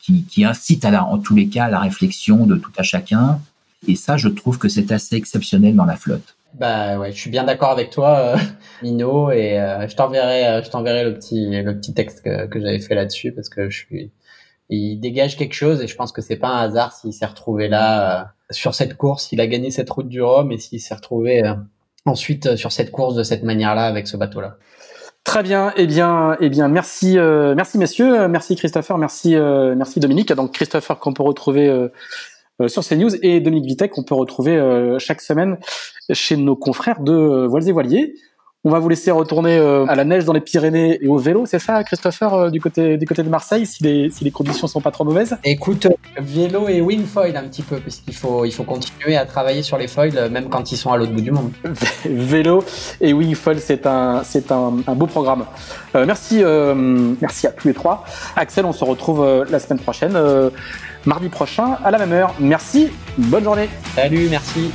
qui, qui, incite à la, en tous les cas à la réflexion de tout à chacun. Et ça, je trouve que c'est assez exceptionnel dans la flotte. Bah ouais, je suis bien d'accord avec toi, euh, Mino, et euh, je t'enverrai, euh, je t'enverrai le petit, le petit texte que, que j'avais fait là-dessus parce que je suis, il dégage quelque chose et je pense que c'est pas un hasard s'il s'est retrouvé là euh, sur cette course, il a gagné cette route du Rhum et s'il s'est retrouvé euh, ensuite euh, sur cette course de cette manière-là avec ce bateau-là. Très bien, eh bien, eh bien, merci, merci messieurs, merci Christopher, merci, merci Dominique. Donc Christopher qu'on peut retrouver sur CNews et Dominique Vitek qu'on peut retrouver chaque semaine chez nos confrères de Voiles et Voiliers. On va vous laisser retourner euh, à la neige dans les Pyrénées et au vélo, c'est ça, Christopher, euh, du côté du côté de Marseille, si les si les conditions sont pas trop mauvaises? Écoute, vélo et wingfoil un petit peu, parce qu'il faut il faut continuer à travailler sur les foils euh, même quand ils sont à l'autre bout du monde. <laughs> vélo et wingfoil, c'est un c'est un, beau programme. merci merci à tous les trois. Axel, on se retrouve la semaine prochaine, mardi prochain à la même heure. Merci, bonne journée. Salut, merci.